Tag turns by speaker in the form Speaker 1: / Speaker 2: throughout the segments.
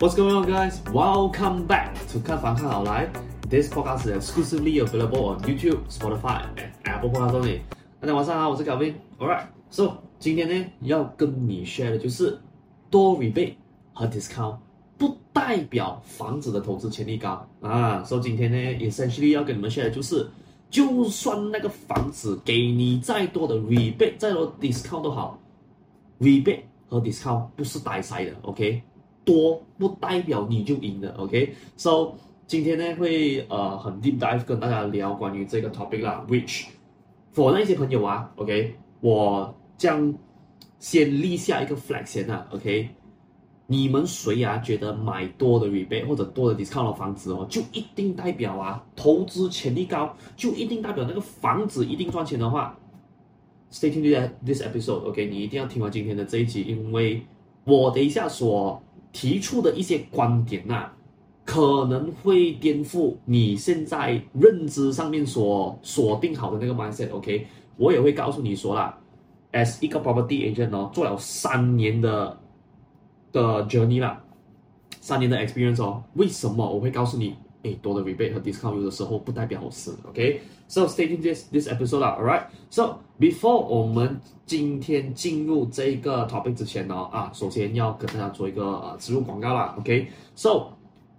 Speaker 1: What's going on, guys? Welcome back to 看房看好来。This podcast is exclusively available on YouTube, Spotify, and Apple Podcasts only. 大家晚上好，我是 Kelvin。Alright, so 今天呢要跟你 share 的就是多 rebate 和 discount 不代表房子的投资潜力高啊。所以今天呢，essentially 要跟你们 share 的就是，就算那个房子给你再多的 rebate、再多 discount 都好，rebate 和 discount 不是呆塞的，OK？多不代表你就赢了，OK？So 今天呢会呃很 deep dive 跟大家聊关于这个 topic 啦，which for 那些朋友啊，OK？我将先立下一个 flag 先啊，OK？你们谁啊觉得买多的 rebate 或者多的 discount 的房子哦，就一定代表啊投资潜力高，就一定代表那个房子一定赚钱的话，stay tuned this episode，OK？你一定要听完今天的这一集，因为我等一下所提出的一些观点呐、啊，可能会颠覆你现在认知上面所锁定好的那个 mindset。OK，我也会告诉你说啦，as 一个 property agent 哦，做了三年的的 journey 啦，三年的 experience 哦，为什么我会告诉你，诶，多的 rebate 和 discount 有的时候不代表好事。So, stay tuned this this episode 啦，alright，so before 我们今天进入这个 topic 之前呢，啊，首先要跟大家做一个呃植入广告啦，OK，So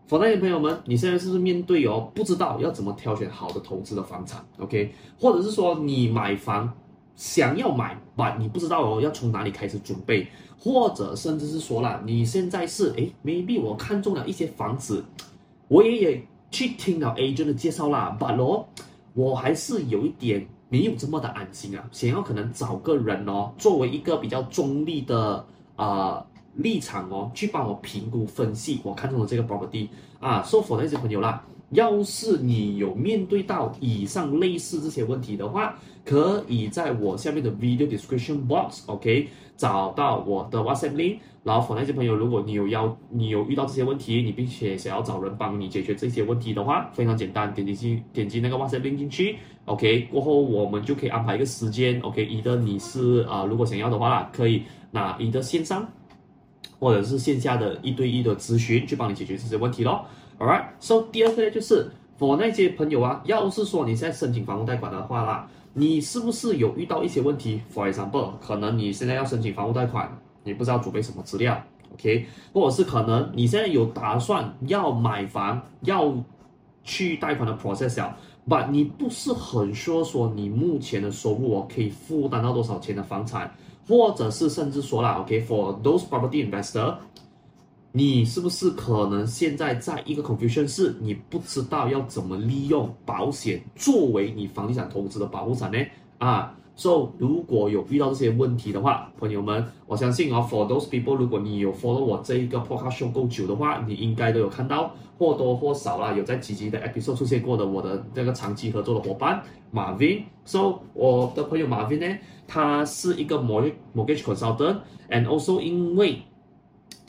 Speaker 1: for 那些朋友们，你现在是不是面对哦不知道要怎么挑选好的投资的房产，OK，或者是说你买房想要买吧，你不知道哦要从哪里开始准备，或者甚至是说啦，你现在是诶 maybe 我看中了一些房子，我也也去听了 agent 的介绍啦，but 哦，我还是有一点。没有这么的安心啊，想要可能找个人哦，作为一个比较中立的啊、立场哦，去帮我评估分析我看中的这个 property 啊。So for 那些朋友啦，要是你有面对到以上类似这些问题的话，可以在我下面的 video description box，OK，、找到我的 WhatsApp link。然后，for 那些朋友，如果你有要，你有遇到这些问题，你并且想要找人帮你解决这些问题的话，非常简单，点击进点击那个 WhatsApp link 进去，OK，过后我们就可以安排一个时间，OK，一的你是啊、如果想要的话，可以拿一的线上或者是线下的一对一的咨询去帮你解决这些问题咯。Alright，so 第二个呢，就是我那些朋友啊，要是说你现在申请房屋贷款的话啦，你是不是有遇到一些问题？For example，可能你现在要申请房屋贷款。你不知道准备什么资料，OK？或者是可能你现在有打算要买房，要去贷款的 process，but 你不是很说说你目前的收入哦可以负担到多少钱的房产，或者是甚至说了，OK？For those property investor，你是不是可能现在在一个 confusion 是你不知道要怎么利用保险作为你房地产投资的保护伞呢？啊？So 如果有遇到这些问题的话，朋友们，我相信啊，for those people，如果你有 follow 我这一个 podcast show 够久的话，你应该都有看到或多或少啦，有在积极的 episode 出现过的我的这个长期合作的伙伴马威。So 我的朋友马威呢，他是一个 mortgage mortgage consultant，and also 因为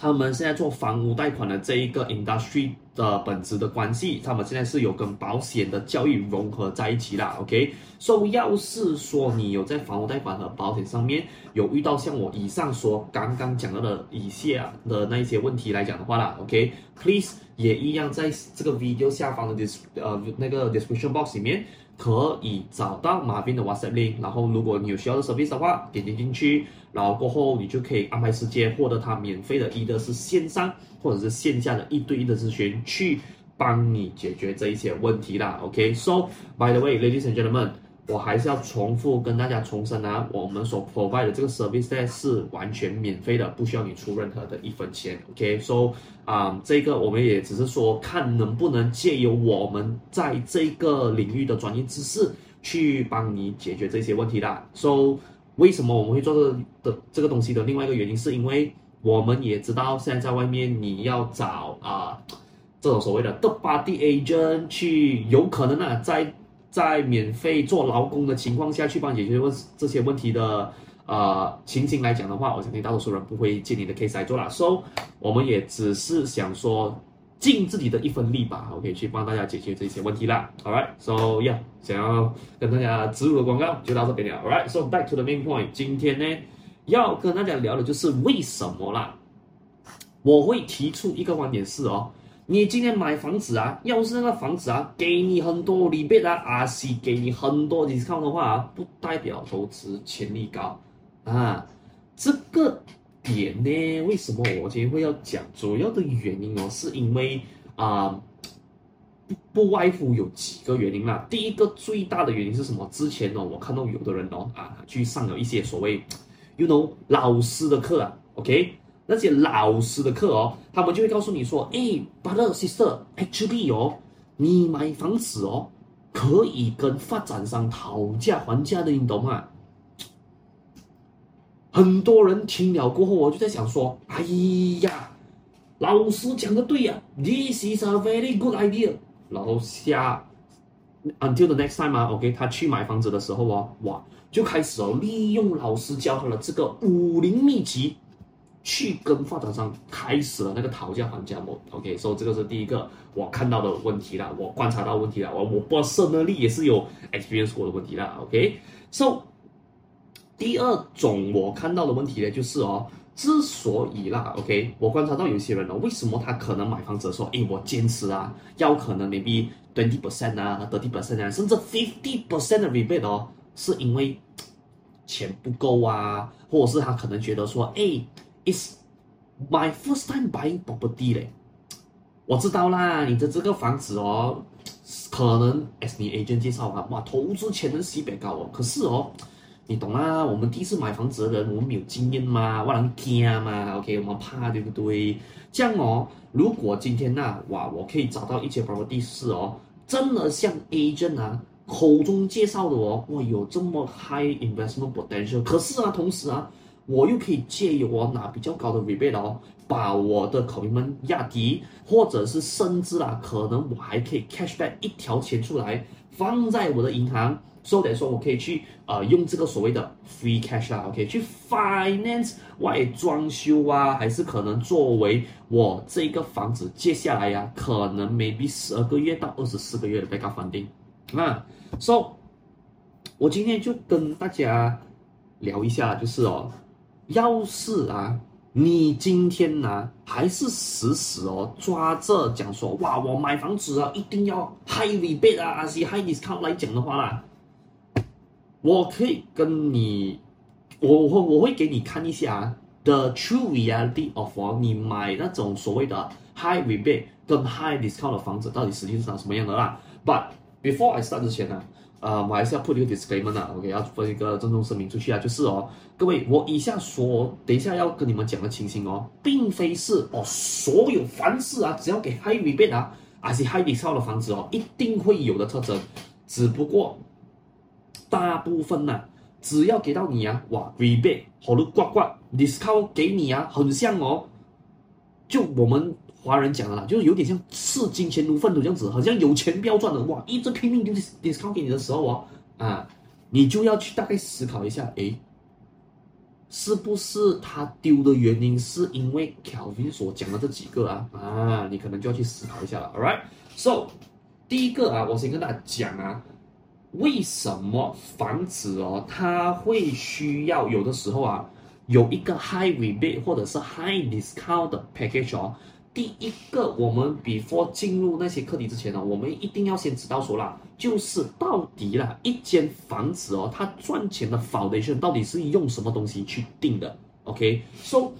Speaker 1: 他们现在做房屋贷款的这一个 industry 的本质的关系，他们现在是有跟保险的教育融合在一起啦。OK，所以要是说你有在房屋贷款和保险上面有遇到像我以上说刚刚讲到的以下的那一些问题来讲的话啦，OK，please 也一样在这个 video 下方的 des 呃那个 description box 里面。可以找到马斌的 WhatsApp link，然后如果你有需要的 service 的话，点击进去，然后过后你就可以安排时间获得他免费的，一个是线上或者是线下的一对一的咨询，去帮你解决这一些问题啦。OK，so、by the way，ladies and gentlemen。我还是要重复跟大家重申啊，我们所 provide 的这个 service 呢是完全免费的，不需要你出任何的一分钱。OK，so 啊，这个我们也只是说看能不能借由我们在这个领域的专业知识去帮你解决这些问题啦。So 为什么我们会做这的这个东西的另外一个原因，是因为我们也知道现在在外面你要找啊这种所谓的 third party agent 去，有可能啊在。在免费做劳工的情况下去帮解决问这些问题的呃情形来讲的话，我相信大多数人不会借你的 case 来做啦。So 我们也只是想说尽自己的一份力吧，OK，去帮大家解决这些问题啦。All right，So yeah，想要跟大家植入的广告就到这边了。All right，So back to the main point，今天呢要跟大家聊的就是为什么啦？我会提出一个观点是哦，你今天买房子啊，要是那个房子啊给你很多 rebate 啊，是给你很多 discount 的话啊，不代表投资潜力高啊。这个点呢，为什么我今天会要讲？主要的原因哦，是因为啊，不不外乎有几个原因啦。第一个最大的原因是什么？之前哦，我看到有的人哦啊，去上了一些所谓，you know 老师的课啊，OK。那些老师的课哦，他们就会告诉你说：“哎，brother sister，actually 哦，你买房子哦，可以跟发展商讨价还价的，你懂吗？”很多人听了过后，我就在想说：“哎呀，老师讲的对呀，this is a very good idea。”然后下，until the next time 啊，OK，他去买房子的时候哦，哇，就开始哦，利用老师教他的这个武林秘籍。去跟发展商开始了那个讨价还价模，OK，所以这个是第一个我看到的问题啦，我观察到问题啦，我我本身能力也是有 experience 过的问题啦，OK，so 第二种我看到的问题呢，就是哦，之所以啦，OK，我观察到有些人呢，为什么他可能买房子的时候，诶，我坚持啊，要可能 maybe twenty percent 啊，thirty percent 啊，甚至 fifty percent 的 rebate 哦，是因为钱不够啊，或者是他可能觉得说，诶。My first time buying property 嘞，我知道啦，你的这个房子哦，可能 as 你 agent 介绍啊，哇，投资潜能特别高哦。可是哦，你懂啦，我们第一次买房子的人，我们没有经验嘛，我人惊嘛，OK，我们怕对不对？这样哦，如果今天呐、哇，我可以找到一些 property 是哦，真的像 agent 啊口中介绍的哦，哇，有这么 high investment potential，可是啊，同时啊。我又可以借由我拿比较高的 rebate 哦，把我的 commitment 压低，或者是甚至啊，可能我还可以 cash back 一条钱出来放在我的银行，所以说我可以去呃用这个所谓的 free cash 啊，OK 去 finance 外装修啊，还是可能作为我这个房子接下来呀、可能 maybe 十二个月到二十四个月的 backup funding 啊，so 我今天就跟大家聊一下，就是哦。要是啊，你今天呢、啊、还是死死哦抓着讲说哇，我买房子啊一定要 high rebate 啊，还是 high discount 来讲的话啦，我可以跟你，我会我会给你看一下 the true reality of 你买那种所谓的 high rebate 跟 high discount 的房子到底实际上什么样的啦。But before I start 之前呢。呃，我还是要 put 一个 disclaimer 啊，OK，要分一个郑重声明出去啊，就是哦，各位，我以下说，等一下要跟你们讲的情形哦，并非是哦，所有凡事啊，只要给 high rebate 啊，还是 high discount 的房子哦，一定会有的特征，只不过大部分呢、啊，只要给到你啊，哇，rebate 好多刮刮 discount 给你啊，很像哦，就我们。华人讲的啦，就是有点像视金钱如粪土这样子，好像有钱不要赚的哇，一直拼命丢 discount 给你的时候哦，啊，你就要去大概思考一下，诶，是不是他丢的原因是因为 Kelvin 所讲的这几个啊？啊，你可能就要去思考一下了。Alright，so 第一个啊，我先跟大家讲啊，为什么房子哦，它会需要有的时候啊，有一个 high rebate 或者是 high discount 的 package 哦。第一个，我们 before 进入那些课题之前呢，我们一定要先知道说啦，就是到底啦，一间房子哦，它赚钱的 foundation 到底是用什么东西去定的？OK，so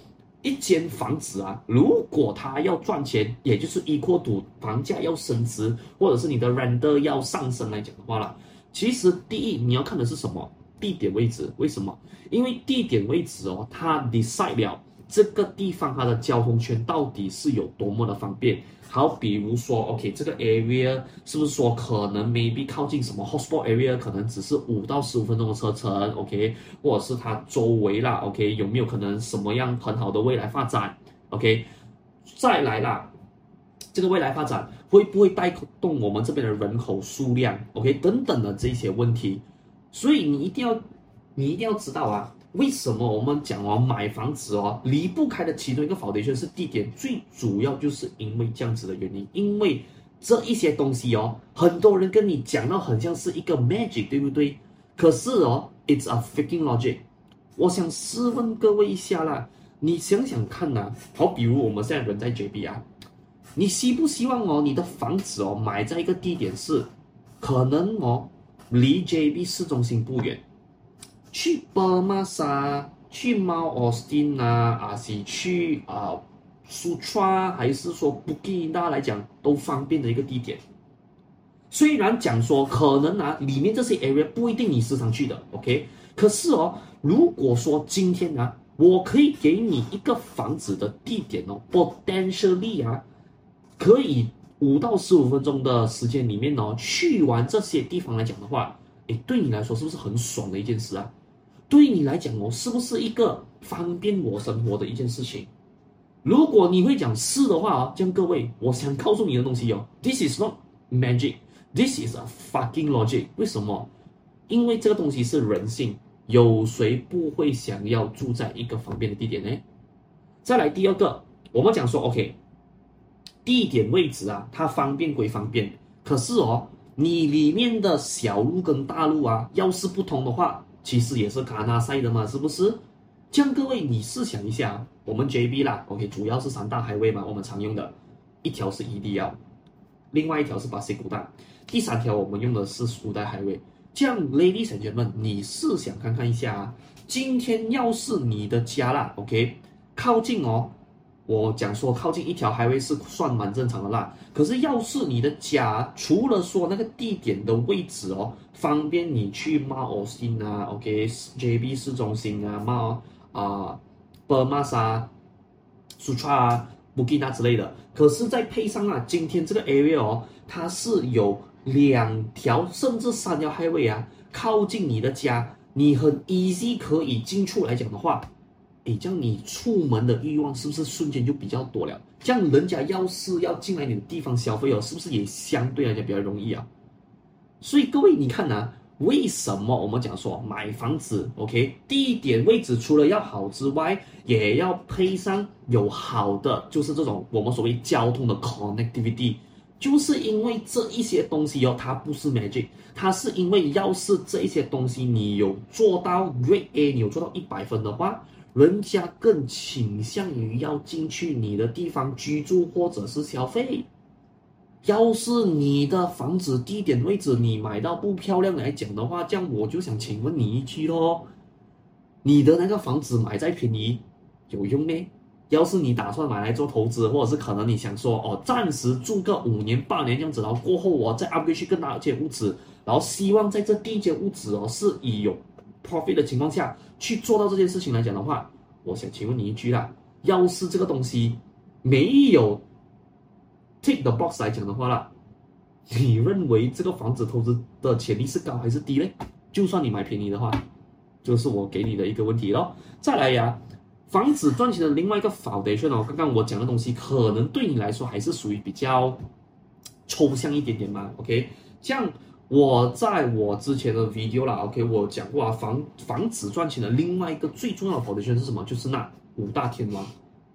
Speaker 1: 一间房子啊，如果它要赚钱，也就是 equal to 房价要升值，或者是你的 render 要上升来讲的话啦，其实第一你要看的是什么？地点位置。为什么？因为地点位置哦，它 decide 了。这个地方它的交通圈到底是有多么的方便？好，比如说，OK，这个 area 是不是说可能 maybe 靠近什么 hotspot area，可能只是五到十五分钟的车程，OK，或者是它周围啦，OK，有没有可能什么样很好的未来发展？OK，再来啦，这个未来发展会不会带动我们这边的人口数量？OK，等等的这些问题，所以你一定要，你一定要知道啊。为什么我们讲哦，买房子哦，离不开的其中一个法则就是地点，最主要就是因为这样子的原因，因为这一些东西哦，很多人跟你讲到很像是一个 magic，对不对？可是哦，it's a freaking logic。我想试问各位一下啦，你想想看呐、好，比如我们现在人在 JB 啊，你希不希望哦，你的房子哦买在一个地点是可能哦离 JB 市中心不远，去伯玛莎、去猫奥斯汀啊，还是去啊苏川，还是说布吉，大家来讲都方便的一个地点。虽然讲说可能啊，里面这些 area 不一定你时常去的，OK？可是哦，如果说今天啊，我可以给你一个房子的地点哦，potentially 啊，可以五到十五分钟的时间里面哦，去完这些地方来讲的话，诶，对你来说是不是很爽的一件事啊？对你来讲哦，是不是一个方便我生活的一件事情？如果你会讲是的话哦，这样各位，我想告诉你的东西哦，This is not magic。This is a fucking logic。为什么？因为这个东西是人性，有谁不会想要住在一个方便的地点呢？再来第二个，我们讲说，OK，地点位置啊，它方便归方便，可是哦，你里面的小路跟大路啊，要是不同的话，其实也是卡纳塞的嘛，是不是？这样各位，你试想一下，我们 JB 啦，OK，主要是三大海味嘛，我们常用的，一条是 EDL。另外一条是巴西古道，第三条我们用的是苏代海位。这样，ladies and gentlemen，你试想看看一下啊，今天要是你的家啦，OK，靠近哦，我讲说靠近一条海位是算蛮正常的啦。可是要是你的家除了说那个地点的位置哦，方便你去马奥斯汀啊，OK，JB 市中心啊，马啊，伯玛莎、苏川啊。布吉纳之类的，可是再配上啊，今天这个 area 哦，它是有两条甚至三条 highway 啊，靠近你的家，你很 easy 可以进出来讲的话，诶，这样你出门的欲望是不是瞬间就比较多了？这样人家要是要进来你的地方消费哦，是不是也相对来讲比较容易啊？所以各位你看呐。为什么我们讲说买房子，OK，地点位置除了要好之外，也要配上有好的，就是这种我们所谓交通的 connectivity，就是因为这一些东西哦，它不是 magic，它是因为要是这一些东西你有做到 Grade A，你有做到一百分的话，人家更倾向于要进去你的地方居住或者是消费。要是你的房子地点位置你买到不漂亮来讲的话，这样我就想请问你一句喽，你的那个房子买再便宜有用咩？要是你打算买来做投资，或者是可能你想说哦，暂时住个五年八年这样子，然后过后我再 upgrade 去更大间屋子，然后希望在这第一间屋子哦是以有 profit 的情况下去做到这件事情来讲的话，我想请问你一句啦，要是这个东西没有。Take the box 来讲的话啦，你认为这个房子投资的潜力是高还是低呢？就算你买便宜的话，就是我给你的一个问题咯。再来呀，房子赚钱的另外一个 foundation 哦，刚刚我讲的东西可能对你来说还是属于比较抽象一点点嘛。OK，像我在我之前的 video 啦，OK，我讲过啊，防防止赚钱的另外一个最重要的 foundation 是什么？就是那五大天王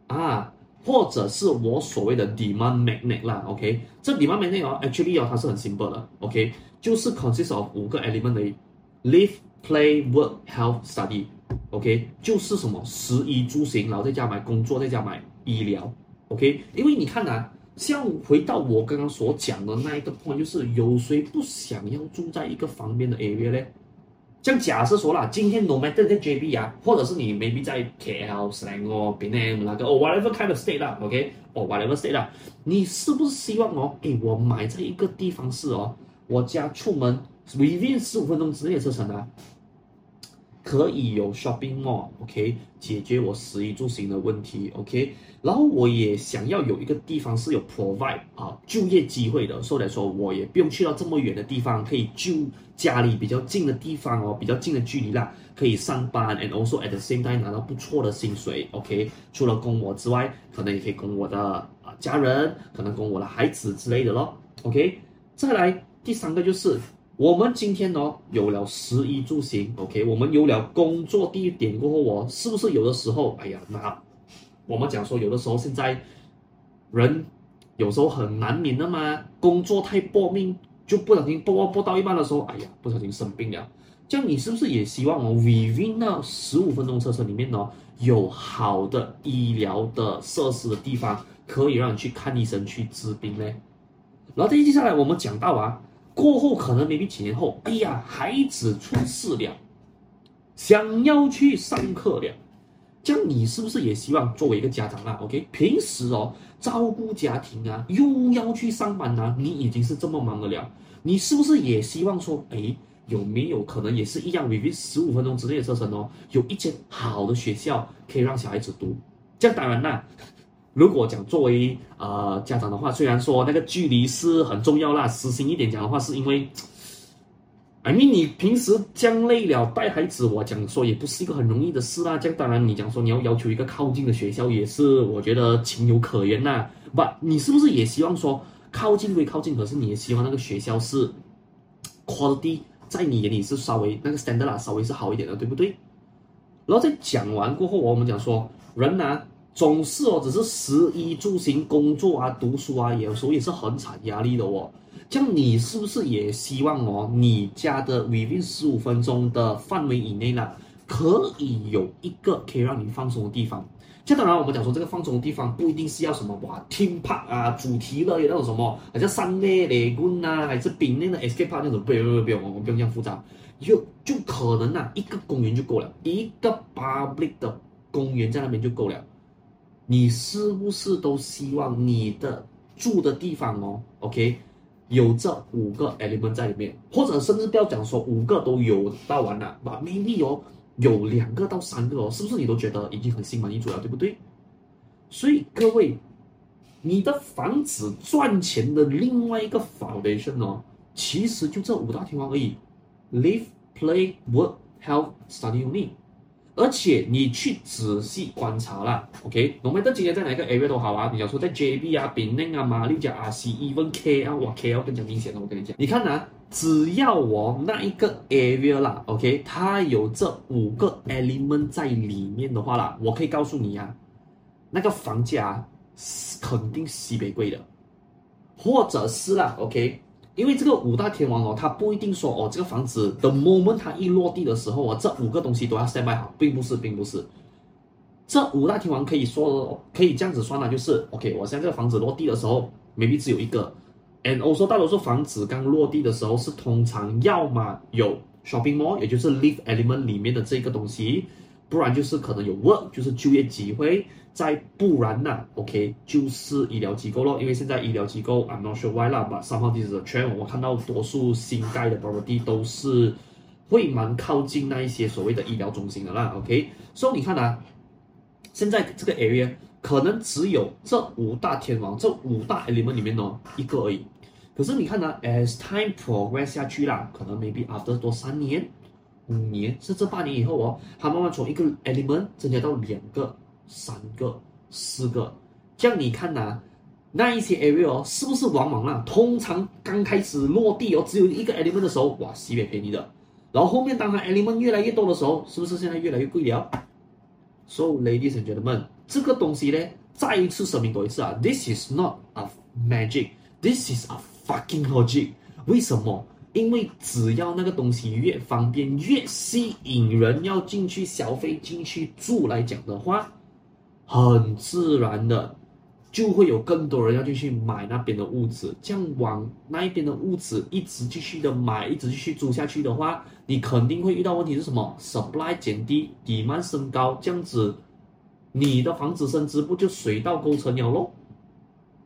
Speaker 1: 啊。或者是我所谓的 demand magnet 啦，OK，这 demand magnet 哦，actually 哦，它是很 simple 的，OK，就是 consist of 五个 element 的，live, play, work, health, study，OK，就是什么食衣住行，然后在家买工作，在家买医疗，OK，因为你看呐、啊，像回到我刚刚所讲的那一个 point，就是有谁不想要住在一个方便的 area 呢？像假设说啦，今天 no matter 在 JB 啊，或者是你 maybe 在 KL、Selangor、Penang 那个哦 whatever kind of state 啦，OK，哦 whatever state 啦，你是不是希望哦，诶，我买在一个地方是哦，我家出门 within 十五分钟之内的车程啊？可以有 shopping mall，OK，解决我食衣住行的问题，OK，然后我也想要有一个地方是有 provide 啊就业机会的，所以来说我也不用去到这么远的地方，可以就家里比较近的地方哦，比较近的距离啦，可以上班，and also at the same time 拿到不错的薪水，OK，除了供我之外，可能也可以供我的啊家人，可能供我的孩子之类的咯，OK，再来第三个就是。我们今天哦，有了食衣住行，OK，我们有了工作地点过后哦，是不是有的时候，哎呀，那我们讲说有的时候现在人有时候很难免的嘛，工作太搏命，就不小心搏搏到一半的时候，哎呀，不小心生病了。这样你是不是也希望哦，within 那十五分钟车程里面哦，有好的医疗的设施的地方，可以让你去看医生去治病呢？然后再接下来我们讲到啊，过后可能 maybe 几年后，哎呀，孩子出事了，想要去上课了，这样你是不是也希望作为一个家长啦？OK，平时哦照顾家庭啊，又要去上班啊，你已经是这么忙的了，你是不是也希望说，哎？有没有可能也是一样，within 十五分钟之内的车程哦？有一间好的学校可以让小孩子读。这样当然啦，如果讲作为呃家长的话，虽然说那个距离是很重要啦，实心一点讲的话，是因为，I mean 你平时这样累了带孩子，我讲说也不是一个很容易的事啦。这样当然你讲说你要要求一个靠近的学校，也是我觉得情有可原呐。不你是不是也希望说靠近归靠近，可是你也希望那个学校是 quality？在你眼里是稍微那个 standard 啊，稍微是好一点的，对不对？然后在讲完过后，我们讲说人啊，总是哦，只是食衣住行、工作啊、读书啊，有时候也是很产压力的哦。这样你是不是也希望哦，你家的 within 十五分钟的范围以内呢，可以有一个可以让你放松的地方？这当然，我们讲说这个放松的地方不一定是要什么哇，theme park 啊，主题乐园那种什么，好像三内雷军啊，还是冰内的 escape park 那种，不用不用不用，我们不用这样复杂，就就可能啊，一个公园就够了，一个 public 的公园在那边就够了。你是不是都希望你的住的地方哦，OK，有这五个 element 在里面，或者甚至不要讲说五个都有到完了，把 maybe 哦。有两个到三个哦，是不是你都觉得已经很心满意足了，对不对？所以各位，你的房子赚钱的另外一个 foundation 哦，其实就这五大天王而已：live、play、work、health、study only。而且你去仔细观察啦，OK？我们的今天在哪个 area 都好啊，你想说在 JB 啊、槟城啊、马六甲啊、西 even K 啊，哇，KL 更加明显了，我跟你讲，你看啊。只要我那一个 area 啦，OK，它有这五个 element 在里面的话啦，我可以告诉你呀、啊，那个房价是肯定西北贵的，或者是啦，OK，因为这个五大天王哦，它不一定说哦，这个房子的 moment 它一落地的时候啊，这五个东西都要 standby 好，并不是，并不是，这五大天王可以说可以这样子算啦，就是 OK，我现在这个房子落地的时候，maybe 只有一个。And also，大多数房子刚落地的时候是通常要么有 shopping mall，也就是 live element 里面的这个东西，不然就是可能有 work，就是就业机会，再不然呢，OK，就是医疗机构咯。因为现在医疗机构，I'm not sure why 啦，but somehow this is a trend。我看到多数新盖的 property 都是会蛮靠近那一些所谓的医疗中心的啦，OK。所以你看啊，现在这个 area 可能只有这五大天王，这五大 element 里面呢一个而已。可是你看呢，as time progress 下去啦，可能 maybe after 多三年、五年甚至八年以后哦，它慢慢从一个 element 增加到两个、三个、四个，这样你看呐，那一些 area 哦，是不是往往啊？通常刚开始落地哦，只有一个 element 的时候，哇，西北便宜的，然后后面当它 element 越来越多的时候，是不是现在越来越贵了？So ladies and gentlemen，这个东西呢，再一次声明多一次啊，this is not a magic，this is a Fucking logic，为什么？因为只要那个东西越方便、越吸引人要进去消费、进去住来讲的话，很自然的就会有更多人要进去买那边的屋子。这样往那一边的屋子一直继续的买、一直继续租下去的话，你肯定会遇到问题是什么？Supply 减低，demand 升高，这样子你的房子升值不就水到沟成了咯？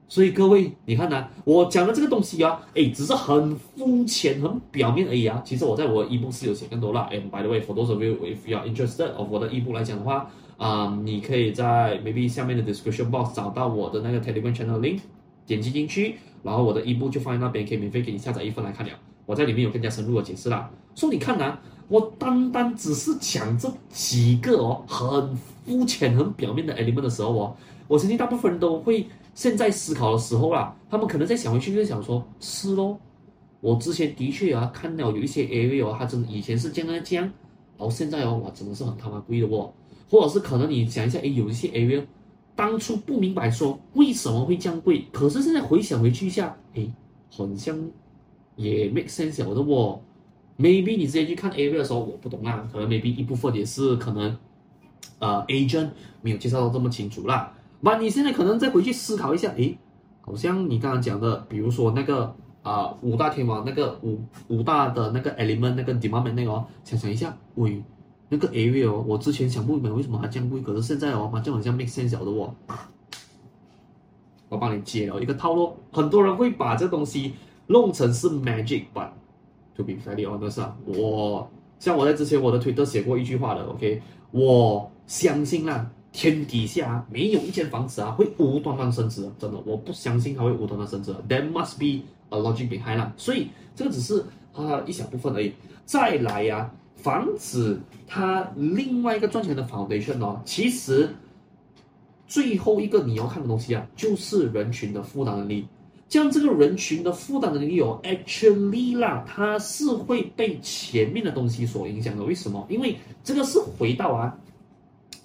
Speaker 1: 所以各位，你看呐、啊，我讲的这个东西啊，诶，只是很肤浅、很表面而已啊。其实我在我的 E 部是有写更多啦。And by the way, for those of you if you are interested of 我的 E 部来讲的话，啊、你可以在 maybe 下面的 description box 找到我的那个 Telegram channel link，点击进去，然后我的 ebook 就放在那边，可以免费给你下载一份来看了。我在里面有更加深入的解释啦。所以你看呐、啊，我单单只是讲这几个哦，很肤浅、很表面的 element 的时候哦，我相信大部分人都会。现在思考的时候啦，他们可能在想回去，就想说：是咯，我之前的确啊看到有一些 area 哦，它真的以前是这样这样，然后现在哦，哇，真的是很他妈贵的哦。或者是可能你想一下，诶，有一些 area 当初不明白说为什么会这样贵，可是现在回想回去一下，诶，好像也 make sense 的哦。maybe 你直接去看 area 的时候，我不懂啦，可能 maybe 一部分也是可能，呃，agent 没有介绍到这么清楚啦。那你现在可能再回去思考一下，诶，好像你刚刚讲的，比如说那个啊、五大天王那个五五大的那个 element 那个 demand 那个哦，想想一下，喂，那个 area 哦，我之前想不明白为什么它这样贵，可是现在哦，就好像 make sense 的哦。我帮你解了一个套路，很多人会把这东西弄成是 magic，but to be fairly honest 啊，我像我在之前我的推特写过一句话的，OK，我相信啊，天底下没有一间房子啊会无端端升值，真的，我不相信它会无端端升值，there must be a logic behind 啦，所以这个只是啊一小部分而已。再来呀、房子它另外一个赚钱的 foundation 哦，其实。最后一个你要看的东西啊，就是人群的负担能力。这样这个人群的负担能力哦，actually 啦，它是会被前面的东西所影响的。为什么？因为这个是回到啊，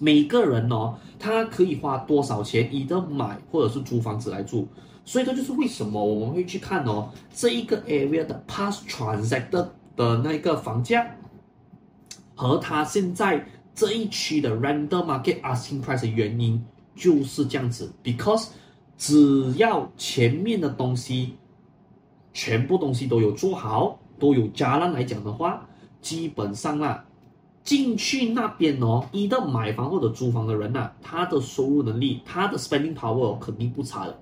Speaker 1: 每个人哦，他可以花多少钱，以的买或者是租房子来住。所以这就是为什么我们会去看哦，这一个 area 的 past transacted 的那一个房价，和它现在这一区的 rental market asking price 的原因。就是这样子，because 只要前面的东西，全部东西都有做好，都有加量来讲的话，基本上啊，进去那边哦，一个买房或者租房的人呐、啊，他的收入能力，他的 spending power 肯定不差的。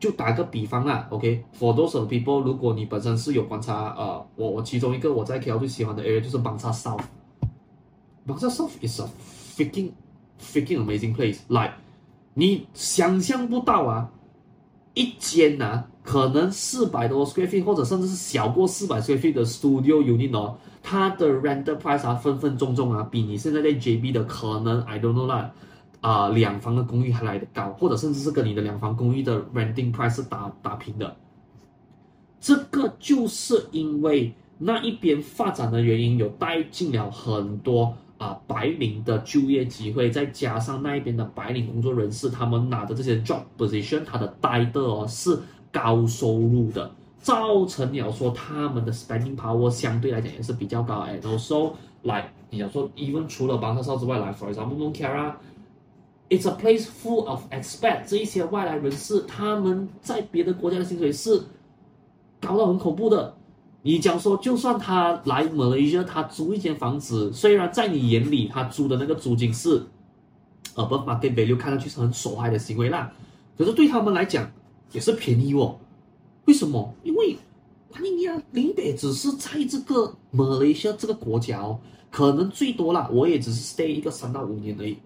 Speaker 1: 就打个比方啊，OK，for those people，如果你本身是有观察，呃，我我其中一个我在 KL 最喜欢的 area 就是 Bangsar South，Bangsar South is a freaking freaking amazing place，like。你想象不到啊，一间呐、啊，可能四百多 square feet，或者甚至是小过四百 square feet 的 studio unit 哦，它的 rental price 啊，分分钟钟啊，比你现在在 JB 的可能 I don't know 啦，啊、两房的公寓还来得高，或者甚至是跟你的两房公寓的 renting price 打打平的。这个就是因为那一边发展的原因，有带进了很多。啊，白领的就业机会，再加上那一边的白领工作人士，他们拿的这些 job position，他的待遇哦是高收入的，造成了说他们的 spending power 相对来讲也是比较高。哎，also like 你要说，even 除了巴沙少之外，来，for example Nongkera，it's a place full of expat，这一些外来人士，他们在别的国家的薪水是高到很恐怖的。你讲说，就算他来马来西亚，他租一间房子，虽然在你眼里他租的那个租金是，above market value，看上去是很受害的行为啦，可是对他们来讲也是便宜哦。为什么？因为马尼亚林北只是在这个马来西亚这个国家哦，可能最多啦，我也只是 stay 一个三到五年而已。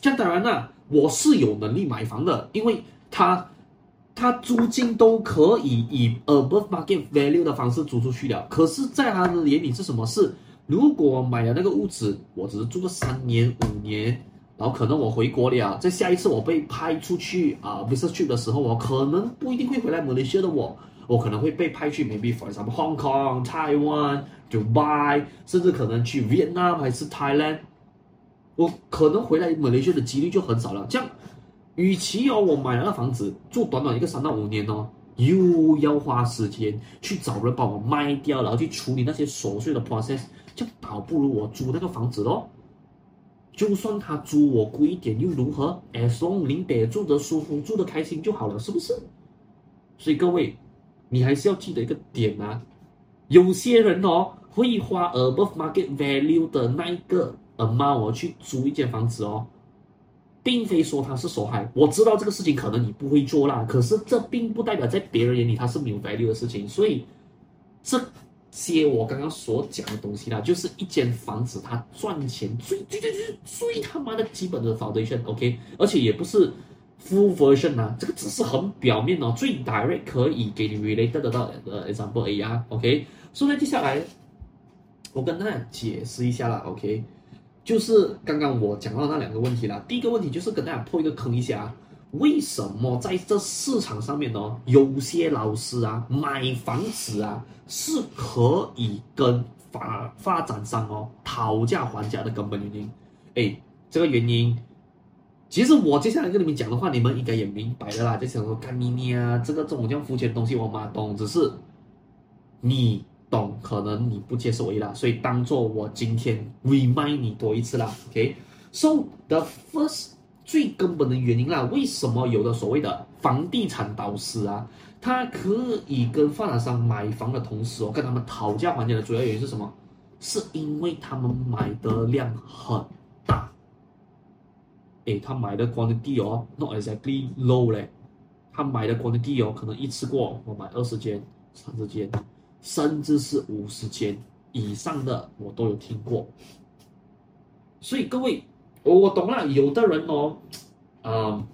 Speaker 1: 这样当然啦，我是有能力买房的，因为他。他租金都可以以 above market value 的方式租出去了，可是，在他的眼里是什么？是如果买了那个屋子，我只是住个三年五年，然后可能我回国了，在下一次我被派出去啊 business trip 的时候，我可能不一定会回来马来西亚的我，我可能会被派去 maybe for some Hong Kong、Taiwan、Dubai，甚至可能去 Vietnam 还是 Thailand，我可能回来马来西亚的几率就很少了，这样。与其哦，我买了那房子住短短一个三到五年哦，又要花时间去找人帮我卖掉，然后去处理那些琐碎的 process，就倒不如我租那个房子喽。就算他租我贵一点又如何？As long 林北住得舒服，住得开心就好了，是不是？所以各位，你还是要记得一个点啊，有些人哦会花 above market value 的那一个 amount 去租一间房子哦。并非说他是受害，我知道这个事情可能你不会做啦，可是这并不代表在别人眼里它是没有 value 的事情。所以这些我刚刚所讲的东西啦，就是一间房子它赚钱最最最最最他妈的基本的 foundation，OK，而且也不是 full version 啊，这个只是很表面哦，最 direct 可以给你 related 得到的 example 而已啊，OK。所以接下来我跟大家解释一下啦，OK。就是刚刚我讲到那两个问题啦。第一个问题就是跟大家破一个坑一下啊，为什么在这市场上面呢，有些老师啊买房子啊是可以跟发发展商哦讨价还价的根本原因？哎，这个原因，其实我接下来跟你们讲的话，你们应该也明白的啦。就想说干你你啊，这个这种这样肤浅的东西我妈懂，只是你。可能你不接受我一啦，所以当做我今天 remind 你多一次啦。OK，so the first 最根本的原因啦，为什么有的所谓的房地产导师啊，他可以跟发展商买房的同时哦，跟他们讨价还价的主要原因是什么？是因为他们买的量很大。诶，他买的 quantity 哦，not exactly low 嘞。他买的 quantity 哦，可能一次过我买二十间、三十间，甚至是五十间以上的，我都有听过。所以各位，我我懂了，有的人哦，嗯，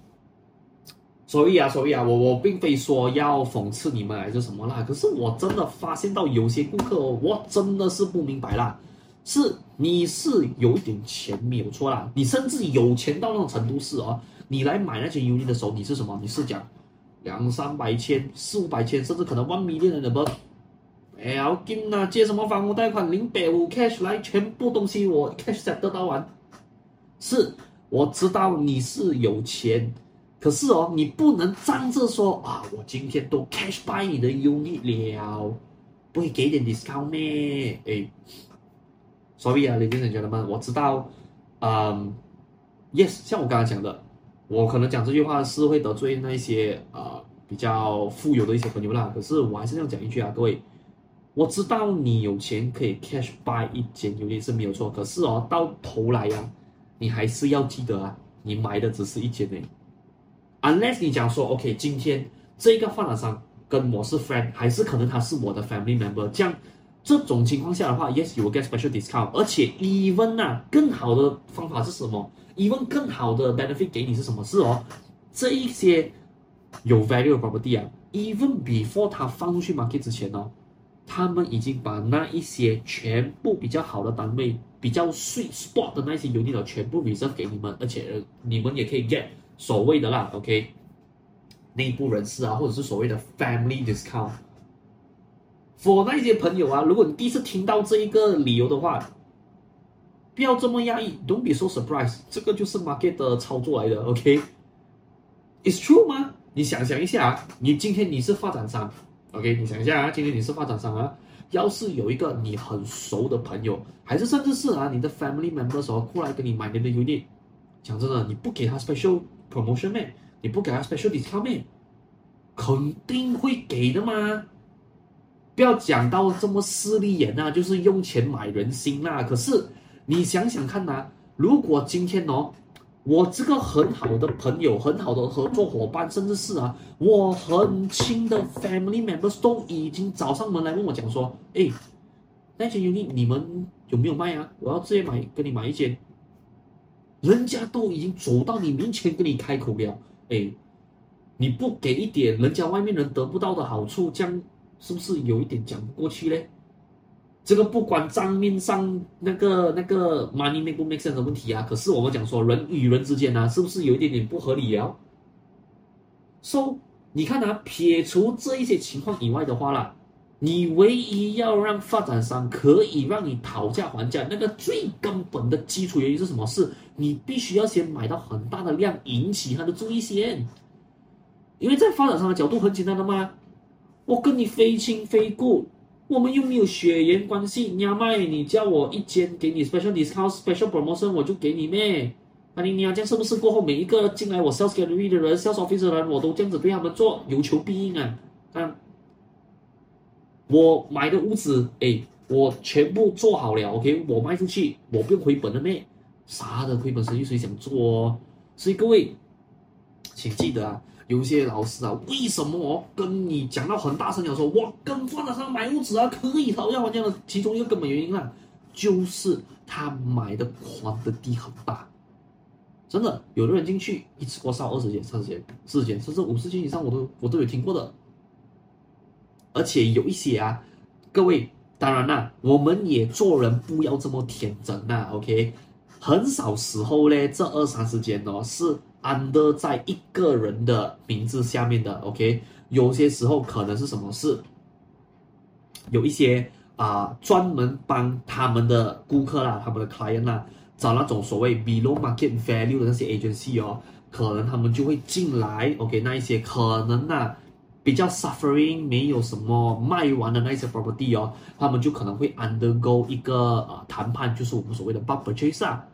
Speaker 1: 所以啊，所以啊，我我并非说要讽刺你们还是什么啦，可是我真的发现到有些顾客哦，我真的是不明白啦，是你是有一点钱没有错啦，你甚至有钱到那种程度是哦，你来买那些 unit 的时候，你是什么？你是讲。两三百千、四五百千，甚至可能 one million 的不，哎呀，我跟啊，借什么房屋贷款，零百五 cash 来，全部东西我 cash 得到完。是，我知道你是有钱，可是哦，你不能仗着说啊，我今天都 cash buy 你的 unit 了，不会给点 discount 咩？哎，sorry 啊，ladies and gentlemen，我知道，嗯，yes，像我刚才讲的。我可能讲这句话是会得罪那些呃比较富有的一些朋友啦，可是我还是这样讲一句啊，各位，我知道你有钱可以 cash buy 一间有点是没有错，可是哦到头来呀、啊，你还是要记得啊，你买的只是一间诶，unless 你讲说 OK，今天这个发展商跟我是 friend，还是可能他是我的 family member，这样这种情况下的话，yes you will get special discount，而且 even 啊更好的方法是什么？even 更好的 benefit 给你是什么事哦？这一些有 value 的 property 啊，even before 他放出去 market 之前哦，他们已经把那一些全部比较好的单位、比较 sweet spot 的那些 unit 全部 reserve 给你们，而且你们也可以 get 所谓的啦，OK，内部人士啊，或者是所谓的 family discount。for 那些朋友啊，如果你第一次听到这一个理由的话，不要这么压抑，Don't be so surprised，这个就是 market 的操作来的，OK？It's true 吗？你想想一下，你今天你是发展商，OK？你想一下啊，今天你是发展商啊，要是有一个你很熟的朋友，还是甚至是啊你的 family members 哦，过来跟你买你的 unit，讲真的，你不给他 special promotion 咩？你不给他 special discount 咩？肯定会给的嘛。不要讲到这么势利眼啊，就是用钱买人心啦，可是。你想想看呐、啊，如果今天哦，我这个很好的朋友、很好的合作伙伴，甚至是啊，我很亲的 family members 都已经找上门来问我讲说，哎，那些 unit 你们有没有卖啊？我要直接买，跟你买一间。人家都已经走到你面前跟你开口了，哎，你不给一点人家外面人得不到的好处，这样是不是有一点讲不过去嘞？这个不管账面上那个那个 money make 不 make sense 的问题啊，可是我们讲说人与人之间呢、是不是有一点点不合理啊？So 你看啊，撇除这一些情况以外的话啦，你唯一要让发展商可以让你讨价还价，那个最根本的基础原因是什么？是你必须要先买到很大的量，引起他的注意先。因为在发展商的角度很简单的嘛，我跟你非亲非故。我们又没有血缘关系，你要卖，你叫我一间给你 special discount、special promotion，我就给你咩？那你你要这样是不是过后每一个进来我 sales gallery 的人、sales office 的人，我都这样子对他们做，有求必应啊？啊，我买的屋子，哎，我全部做好了，OK，我卖出去，我不用回本了咩？啥的回本生意谁想做哦？所以各位，请记得啊。有些老师啊，为什么跟你讲到很大声讲说，我跟发展商买屋子啊，可以讨价还价的其中一个根本原因啊，就是他买的宽的地很大，真的，有的人进去一次过烧二十间、三十间、四十间，甚至五十间以上，我都我都有听过的。而且有一些啊，各位，当然啦，我们也做人不要这么天真呐，OK，很少时候呢，这二三十间哦是。Under 在一个人的名字下面的，OK，有些时候可能是什么事，有一些啊、专门帮他们的顾客啦、他们的 client 啦找那种所谓 below market value 的那些 agency 哦，可能他们就会进来，OK，那一些可能呐比较 suffering，没有什么卖完的那些 property 哦，他们就可能会 undergo 一个呃谈判，就是我们所谓的 bulk purchase 啊，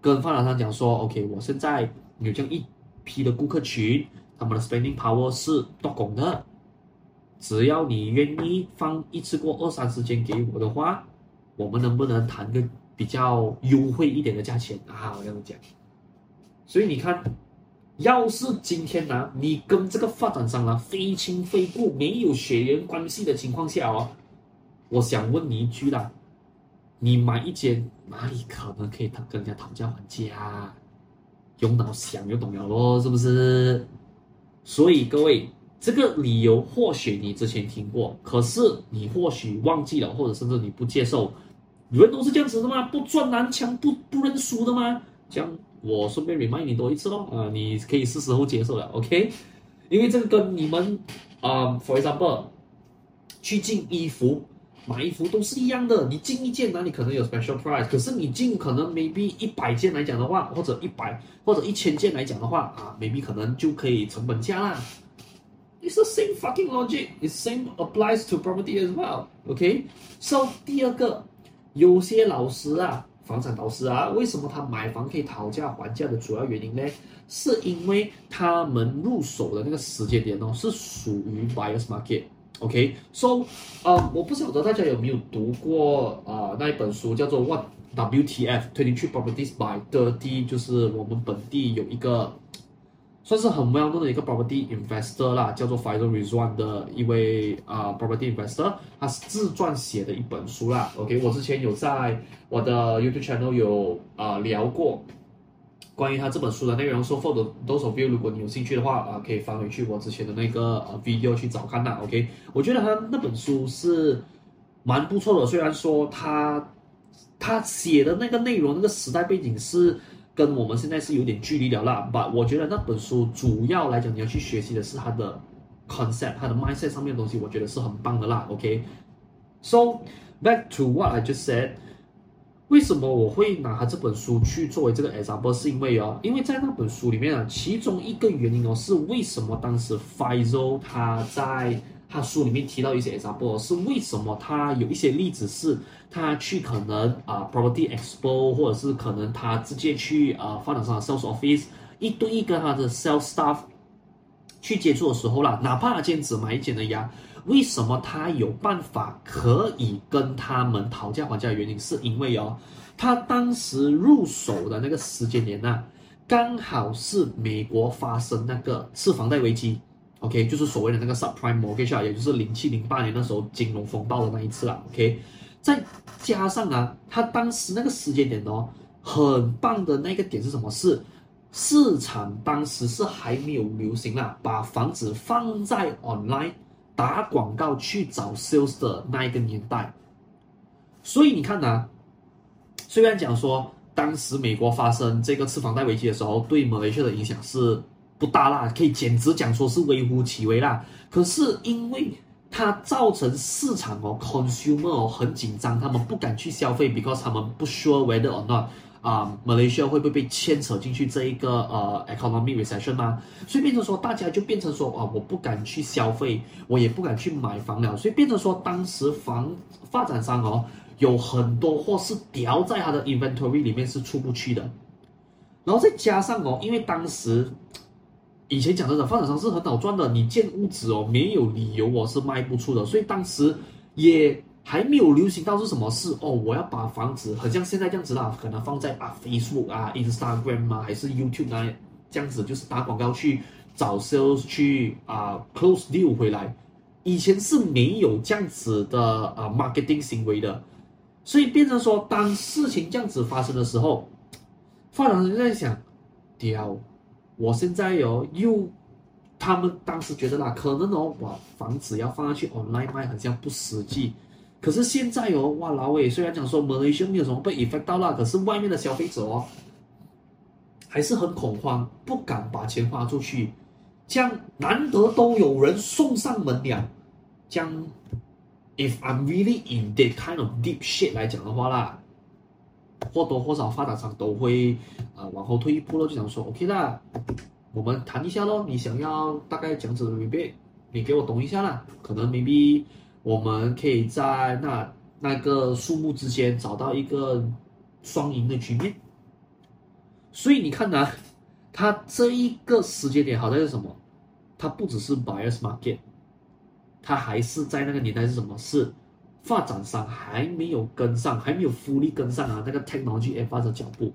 Speaker 1: 跟发展商讲说，OK，我现在有这样一批的顾客群，他们的 spending power 是多拱的，只要你愿意放一次过二三十间给我的话，我们能不能谈个比较优惠一点的价钱啊？我这样讲，所以你看。要是今天呢、你跟这个发展商呢、啊、非亲非故，没有血缘关系的情况下哦，我想问你一句啦，你买一间哪里可能可以跟人家讨价还价？用脑想就懂了咯，是不是？所以各位，这个理由或许你之前听过，可是你或许忘记了，或者甚至你不接受，人都是这样子的吗？不撞南墙不不认输的吗？这样。我顺便 remind 你多一次咯，啊，你可以是时候接受了，OK？因为这个跟你们啊，for example，去进衣服、买衣服都是一样的。你进一件哪里可能有 special price，可是你进可能 maybe 一百件来讲的话，或者一百或者一千件来讲的话，啊，maybe 可能就可以成本价啦。It's the same fucking logic. It same applies to property as well. OK？So 第二个，有些老师啊。房产导师啊，为什么他买房可以讨价还价的主要原因呢？是因为他们入手的那个时间点哦，是属于 buyers market。OK，so，、okay? 呃，我不晓得大家有没有读过啊、呃、那一本书叫做 What WTF Twenty Three Properties by Thirty，就是我们本地有一个。算是很 well known 的一个 property investor 啦，叫做 Faizal Rezwan 的一位啊、呃、property investor，他是自传写的一本书啦。OK，我之前有在我的 YouTube channel 有啊、呃、聊过关于他这本书的内容。So for those of you，如果你有兴趣的话啊、可以翻回去我之前的那个呃 video 去找看啦。OK，我觉得他那本书是蛮不错的，虽然说他他写的那个内容那个时代背景是。跟我们现在是有点距离的啦，but 我觉得那本书主要来讲，你要去学习的是它的 concept，它的 mindset 上面的东西，我觉得是很棒的啦。OK，so back to what I just said，为什么我会拿它这本书去作为这个 example？是因为哦，因为在那本书里面啊，其中一个原因哦，是为什么当时 Faizal 他在他书里面提到一些 example，是为什么他有一些例子是他去可能啊、property expo，或者是可能他直接去啊、发展商 sales office 一对一跟他的 sales staff 去接触的时候啦，哪怕他今天只买一间的呀，为什么他有办法可以跟他们讨价还价的原因，是因为哦，他当时入手的那个时间点呢，刚好是美国发生那个次房贷危机。OK，就是所谓的那个 subprime mortgage 啊，也就是零七零八年那时候金融风暴的那一次啦。OK，再加上啊，他当时那个时间点哦，很棒的那个点是什么？是市场当时是还没有流行啦，把房子放在 online 打广告去找 sales 的那一个年代。所以你看呐，虽然讲说当时美国发生这个次房贷危机的时候，对马来西亚的影响是。不大啦，可以简直讲说是微乎其微啦。可是因为它造成市场哦，consumer 哦很紧张，他们不敢去消费，because 他们不 sure whether or not 啊，Malaysia 会不会被牵扯进去这一个呃 economic recession 嘛？所以变成说大家就变成说啊，我不敢去消费，我也不敢去买房了。所以变成说当时房发展商哦有很多货是掉在他的 inventory 里面是出不去的，然后再加上哦，因为当时。以前讲真的，发展商是很好赚的。你建屋子哦，没有理由我是卖不出的。所以当时也还没有流行到是什么事哦，我要把房子很像现在这样子啦，可能放在啊 Facebook 啊、Instagram 啊，还是 YouTube 啊这样子，就是打广告去找 sales 去啊 close deal 回来。以前是没有这样子的啊 marketing 行为的，所以变成说，当事情这样子发生的时候，发展商在想，屌。我现在哦，又他们当时觉得啦，可能哦，把房子要放上去 online 卖，好像不实际。可是现在哦，哇，老魏虽然讲说 Malaysia 没有什么被 affect 到啦，可是外面的消费者哦，还是很恐慌，不敢把钱花出去。这样难得都有人送上门了，这样 if I'm really in that kind of deep shit 来讲的话啦。或多或少发展商都会，呃，往后退一步咯，就想说，OK 啦，我们谈一下咯，你想要大概这样子的 rebate，你给我懂一下啦，可能 maybe 我们可以在那那个数目之间找到一个双赢的局面。所以你看呢，它这一个时间点好在是什么？它不只是 buyers market，它还是在那个年代是什么？是发展商还没有跟上，还没有 fully 跟上啊那个 technology advance 的脚步。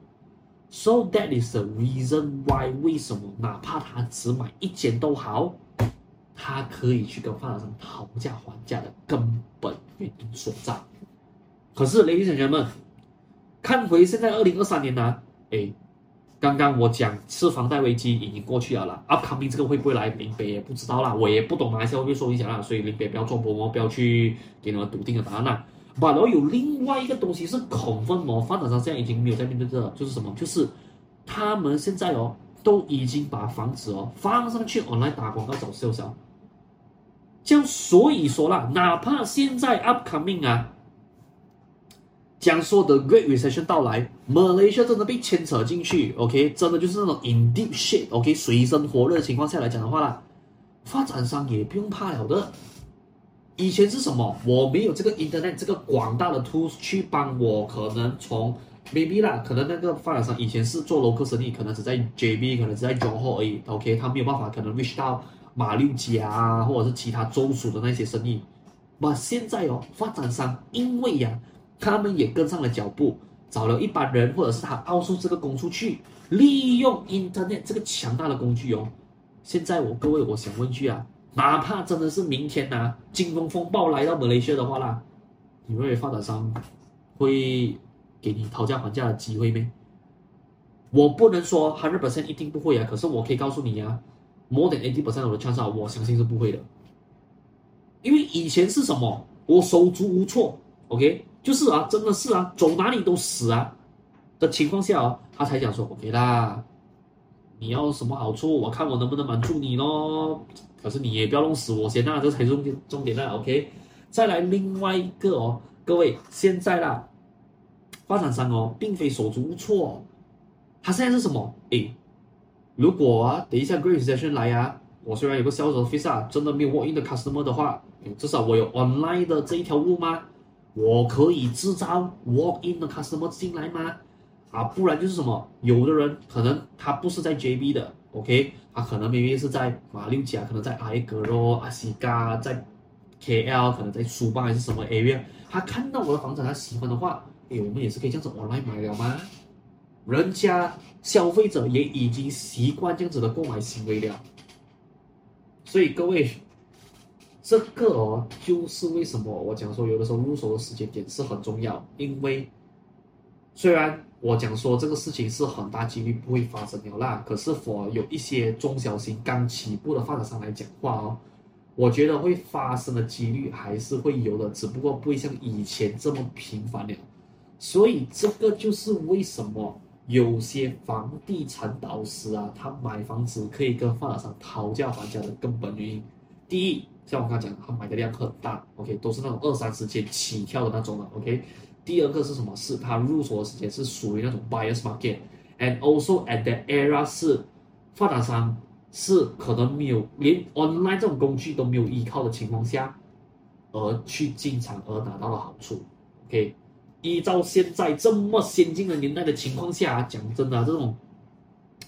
Speaker 1: So that is the reason why 为什么哪怕他只买一间都好。他可以去跟发展商讨价还价的根本原因所在。可是，ladies and gentlemen，看回现在二零二三年呢、啊？哎，刚刚我讲次房贷危机已经过去了啦。Upcoming 这个会不会来？林北也不知道啦，我也不懂马来西亚会不会受影响啦。所以林北不要做波波，不要去给你们笃定的答案啦。But 然后有另外一个东西是 confirm 哦，发展商现在已经没有在面对这个，就是什么？就是他们现在哦都已经把房子哦放上去 online 打广告找销售。就所以说啦，哪怕现在 upcoming 啊，讲说的 Great Recession 到来，Malaysia 真的被牵扯进去，OK，真的就是那种 in deep shit，OK，水深火热的情况下来讲的话啦，发展商也不用怕了的。以前是什么？我没有这个 Internet 这个广大的 tools 去帮我，可能从 maybe 啦，可能那个发展商以前是做 local 生意，可能只在 JB，可能只在 Johor 而已，OK，他没有办法可能 reach 到。马六甲啊，或者是其他州属的那些生意，那现在哦，发展商因为呀、他们也跟上了脚步，找了一班人，或者是他奥数这个工出去，利用 Internet 这个强大的工具哦。现在我各位，我想问句啊，哪怕真的是明天呐、啊，金融风暴来到马来西亚的话啦，你认为发展商会给你讨价还价的机会没？我不能说 hundred percent 一定不会啊，可是我可以告诉你呀、啊。More than eighty percent 我的 chance 我相信是不会的，因为以前是什么？我手足无措，OK，就是啊，真的是啊，走哪里都死啊的情况下哦，他才讲说 OK 啦，你要什么好处？我看我能不能满足你咯。可是你也不要弄死我先啊，这才是重点重点啦，OK。再来另外一个哦，各位现在啦，发展商哦，并非手足无措，他现在是什么？诶。如果啊，等一下 Great Recession 来啊，我虽然有个销售 office 啊，真的没有 walk in 的 customer 的话，至少我有 online 的这一条路吗？我可以制造 walk in 的 customer 进来吗？啊，不然就是什么，有的人可能他不是在 JB 的，OK，他可能明明是在马六甲，可能在艾格罗、阿西嘎，在 KL，可能在苏巴还是什么 area，他看到我的房子，他喜欢的话，诶，我们也是可以这样子 online 买了吗？人家消费者也已经习惯这样子的购买行为了，所以各位，这个哦，就是为什么我讲说有的时候入手的时间点是很重要，因为虽然我讲说这个事情是很大几率不会发生的啦，可是否有一些中小型刚起步的发展商来讲话哦，我觉得会发生的几率还是会有的，只不过不会像以前这么频繁了，所以这个就是为什么。有些房地产导师啊，他买房子可以跟发展商讨价还价的根本原因，第一，像我刚才讲，他买的量很大，OK，都是那种二三十间起跳的那种的，OK。第二个是什么？是他入手的时间是属于那种 buyers market，and also at that era 是发展商是可能没有连 online 这种工具都没有依靠的情况下，而去进场而拿到了好处，OK。依照现在这么先进的年代的情况下，讲真的，这种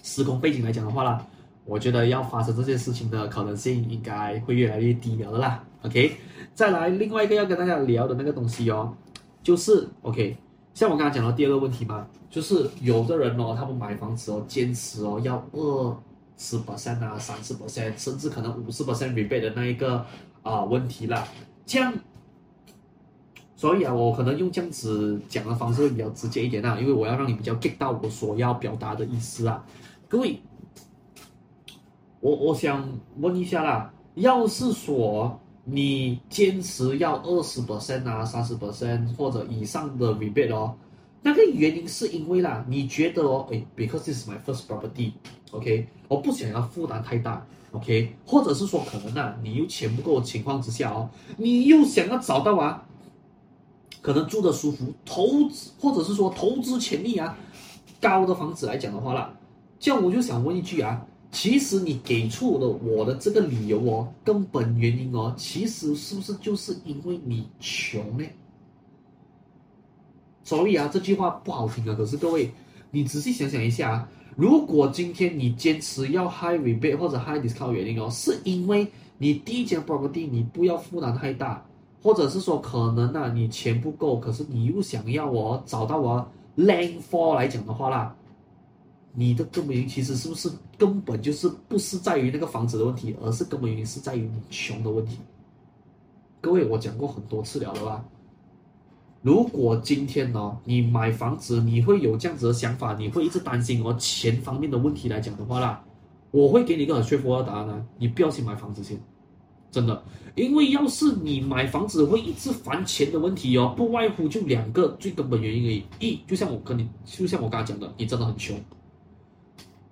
Speaker 1: 时空背景来讲的话啦，我觉得要发生这件事情的可能性应该会越来越低了的啦。OK，再来另外一个要跟大家聊的那个东西哦，就是 OK，像我刚才讲到第二个问题嘛，就是有的人哦，他们买房子哦，坚持哦要二十 percent 啊，三十 percent，甚至可能五十 percent rebate 的那一个啊问题啦，这样。所以啊，我可能用这样子讲的方式会比较直接一点啊，因为我要让你比较 get 到我所要表达的意思啊。各位，我我想问一下啦，要是说你坚持要二十 percent 啊、三十 percent 或者以上的 rebate 哦，那个原因是因为啦，你觉得哦，诶，because this is my first property，OK，我不想要负担太大，OK，或者是说可能啊，你又钱不够的情况之下哦，你又想要找到啊。可能住的舒服，投资或者是说投资潜力啊高的房子来讲的话啦，这样我就想问一句啊，其实你给出的我的这个理由哦，根本原因哦，其实是不是就是因为你穷呢？所以啊，这句话不好听啊。可是各位，你仔细想想一下啊，如果今天你坚持要 high rebate 或者 high discount 原因哦，是因为你第一间 property 你不要负担太大，或者是说可能啊你钱不够，可是你又想要我找到我 land for 来讲的话啦。你的根本原因其实是不是根本就是不是在于那个房子的问题，而是根本原因是在于你穷的问题。各位，我讲过很多次了的吧？如果今天呢，你买房子，你会有这样子的想法，你会一直担心哦钱方面的问题来讲的话啦，我会给你一个很绝对的答案呢，你不要去买房子先，真的，因为要是你买房子会一直烦钱的问题哦，不外乎就两个最根本原因而已。一，就像我跟你，就像我刚才讲的，你真的很穷。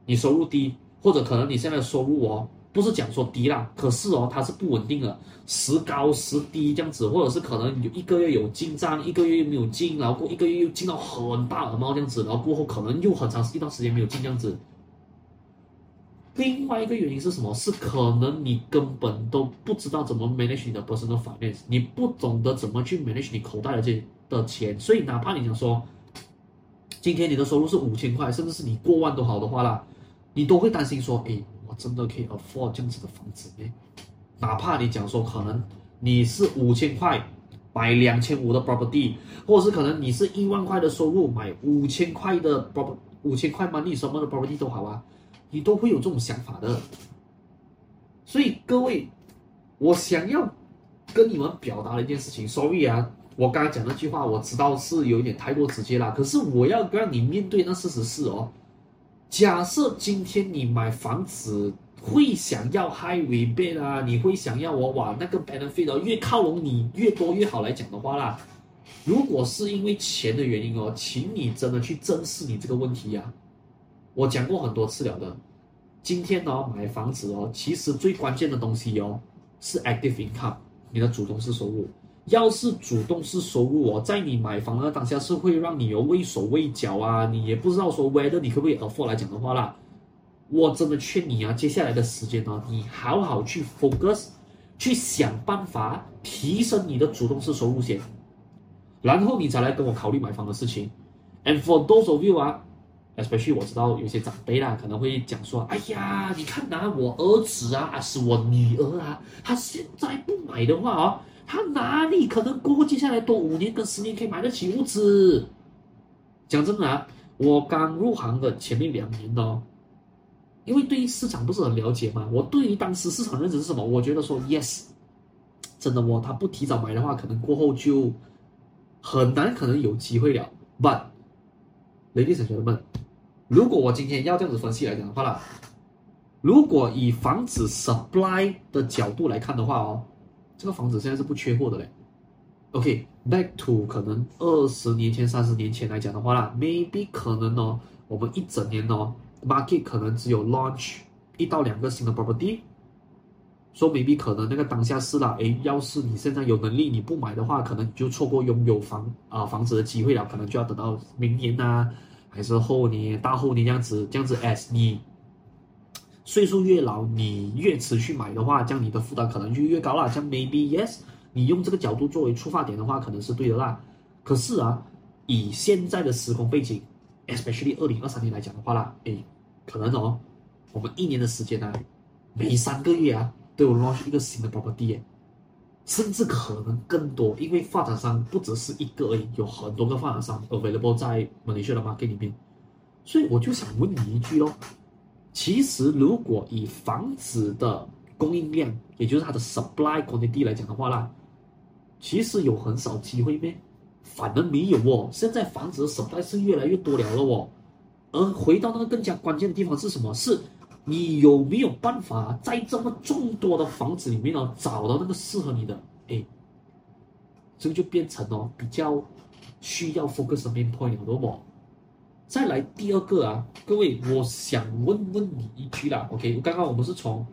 Speaker 1: 你收入低，或者可能你现在的收入哦，不是讲说低啦，可是哦，它是不稳定的，时高时低这样子，或者是可能有一个月有进账，一个月又没有进，然后过一个月又进到很大的猫这样子，然后过后可能又很长一段时间没有进这样子。另外一个原因是什么？是可能你根本都不知道怎么 manage 你的 personal finance，你不懂得怎么去 manage 你口袋的这的钱，所以哪怕你想说，今天你的收入是五千块，甚至是你过万都好的话啦。你都会担心说，诶，我真的可以 afford 这样子的房子咩？哪怕你讲说，可能你是五千块买两千五的 property，或者是可能你是一万块的收入买五千块的 property，五千块 money 什么的 property 都好啊，你都会有这种想法的。所以各位，我想要跟你们表达的一件事情，sorry 啊，我刚刚讲那句话，我知道是有一点太过直接了，可是我要让你面对那事实是哦。假设今天你买房子会想要 high rebate 啊，你会想要我哇那个 benefit 哦，越靠拢你越多越好来讲的话啦，如果是因为钱的原因哦，请你真的去正视你这个问题呀、啊。我讲过很多次了的，今天呢、哦、买房子哦，其实最关键的东西哦是 active income，你的主动式收入。要是主动式收入哦，在你买房的当下是会让你有畏手畏脚啊，你也不知道说 whether 你可不可以 afford 来讲的话啦，我真的劝你啊，接下来的时间呢，你好好去 focus，去想办法提升你的主动式收入先，然后你再来跟我考虑买房的事情。And for those of you 啊，especially 我知道有些长辈啦可能会讲说，哎呀，你看呐，我儿子啊，还是我女儿啊，他现在不买的话啊。他哪里可能过后接下来多五年跟十年可以买得起屋子？讲真的啊，我刚入行的前面两年哦，因为对于市场不是很了解嘛，我对于当时市场认知是什么？我觉得说 yes，真的哦，他不提早买的话，可能过后就很难可能有机会了。But ladies and gentlemen，如果我今天要这样子分析来讲的话啦，如果以房子 supply 的角度来看的话哦。这个房子现在是不缺货的嘞。OK，back to 可能二十年前、三十年前来讲的话啦，maybe 可能哦，我们一整年哦，market 可能只有 launch 一到两个新的 property。说 maybe 可能那个当下是啦，诶，要是你现在有能力，你不买的话，可能你就错过拥有房啊、房子的机会了，可能就要等到明年呐、还是后年、大后年这样子，这样子 as 你。岁数越老，你越迟去买的话，这样你的负担可能就越高了。像 maybe yes，你用这个角度作为出发点的话，可能是对的啦。可是啊，以现在的时空背景，especially 二零二三年来讲的话啦，诶，可能哦，我们一年的时间呢、啊，每三个月啊都有拉出一个新的 property，甚至可能更多，因为发展商不只是一个而已，有很多个发展商 available 在 Malaysia 的 market 里面。所以我就想问你一句喽。其实，如果以房子的供应量，也就是它的 supply quantity 来讲的话啦，其实有很少机会咩？反而没有哦。现在房子的 supply 是越来越多了了哦。而回到那个更加关键的地方是什么？是你有没有办法在这么众多的房子里面呢，找到那个适合你的？哎，这个就变成哦比较需要 focus 的 main point 了，对不？再来第二个啊，各位，我想问问你一句啦，OK？刚刚我们是从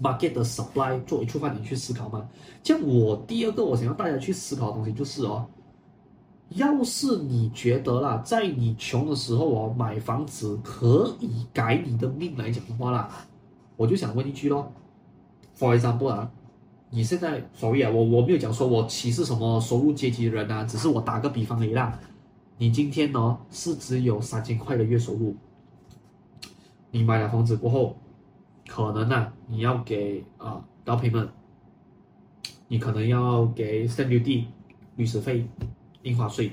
Speaker 1: market 的 supply 作为出发点去思考嘛？像我第二个我想要大家去思考的东西就是哦，要是你觉得啦，在你穷的时候哦，买房子可以改你的命来讲的话啦，我就想问一句咯，For example 啊，你现在，sorry 啊，我我没有讲说我歧视什么收入阶级的人啊，只是我打个比方而已啦。你今天呢是只有三千块的月收入，你买了房子过后，可能呢、你要给啊 down payment，你可能要给 stamp duty 律师费、印花税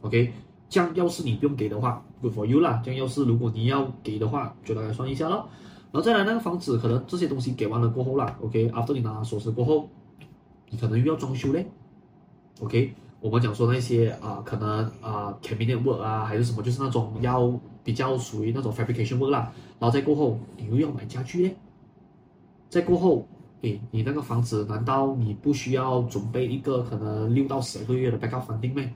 Speaker 1: ，OK，这样要是你不用给的话，good for you 啦。这样要是如果你要给的话，就大概算一下咯。然后再来那个房子，可能这些东西给完了过后啦，OK，after、你拿锁匙过后，你可能又要装修嘞，OK。我们讲说那些啊、可能啊、呃、cabinet work 啊，还是什么，就是那种要比较属于那种 fabrication work 啦。然后再过后，你又要买家具嘞。再过后，诶，你那个房子难道你不需要准备一个可能六到十二个月的 backup funding 吗？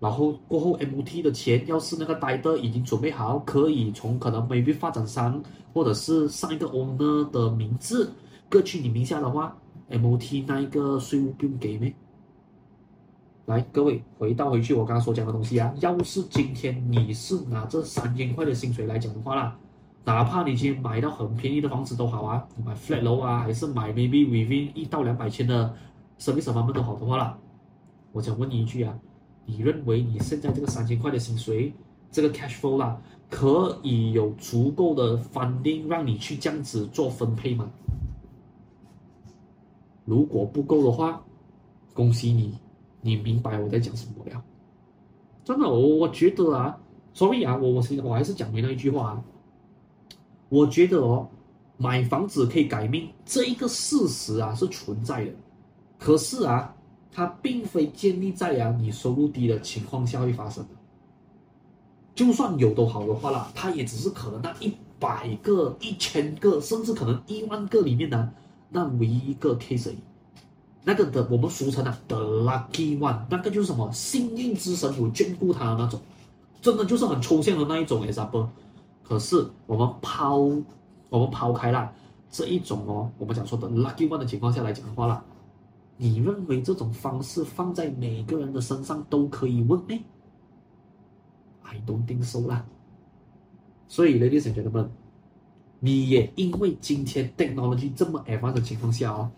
Speaker 1: 然后过后 MOT 的钱，要是那个 title 已经准备好，可以从可能 maybe 发展商或者是上一个 owner 的名字各去你名下的话，MOT 那一个税务不用给咩？来，各位回到回去我刚刚所讲的东西啊，要是今天你是拿这三千块的薪水来讲的话啦，哪怕你今天买到很便宜的房子都好啊，买 flat 楼啊，还是买 maybe within 一到两百千的 service apartment 都好的话啦，我想问你一句啊，你认为你现在这个三千块的薪水，这个 cash flow 啦，可以有足够的 funding 让你去这样子做分配吗？如果不够的话，恭喜你。你明白我在讲什么了？真的，我我觉得啊所以啊，我我是我还是讲回那一句话啊。我觉得哦，买房子可以改命这一个事实啊是存在的，可是啊，它并非建立在啊你收入低的情况下会发生的。就算有都好的话啦，它也只是可能那一百个、一千个，甚至可能一万个里面呢，那唯一一个 case 而已。那个的我们俗称的 the lucky one，那个就是什么幸运之神有眷顾他的那种，真的就是很抽象的那一种哎啥不。可是我们抛我们抛开了这一种哦，我们讲说的 lucky one 的情况下来讲的话啦，你认为这种方式放在每个人的身上都可以 work 吗？I don't think so 啦。所以，ladies and gentlemen，你也因为今天 technology 这么 advanced 的情况下哦。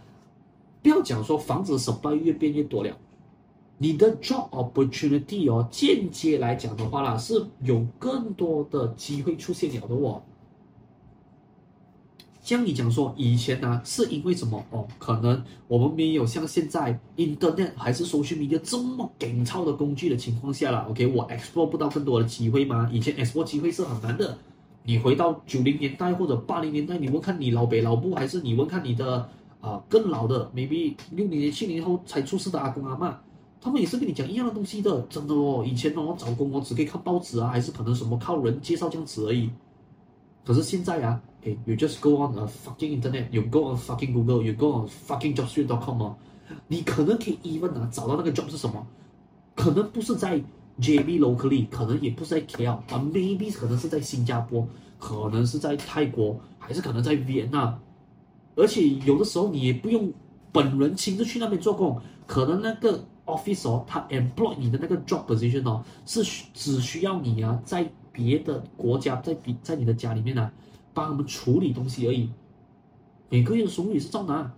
Speaker 1: 不要讲说房子 supply 越变越多了，你的 job opportunity 哦，间接来讲的话啦，是有更多的机会出现了的哦。像你讲说以前呢、是因为什么哦？可能我们没有像现在 internet 还是 social media 这么紧凑的工具的情况下啦。OK，我 explore 不到更多的机会吗？以前 explore 机会是很难的。你回到九零年代或者八零年代，你问看你老北老布，还是你问看你的？啊，更老的，maybe 六零年、七年后才出世的阿公阿嬷，他们也是跟你讲一样的东西的，真的哦。以前哦，找工哦，只可以看报纸啊，还是可能什么靠人介绍这样子而已。可是现在啊，诶，you just go on a fucking internet，you go on fucking Google，you go on fucking jobstreet.com 哦，你可能可以 even 啊找到那个 job 是什么，可能不是在 JB locally，可能也不是在 KL，啊，maybe 可能是在新加坡，可能是在泰国，还是可能在 Vietnam。而且有的时候你也不用本人亲自去那边做工，可能那个 office 哦，他 employ 你的那个 job position 哦，是只需要你啊，在别的国家，在比在你的家里面啊，帮他们处理东西而已，每个月的收入也是照拿。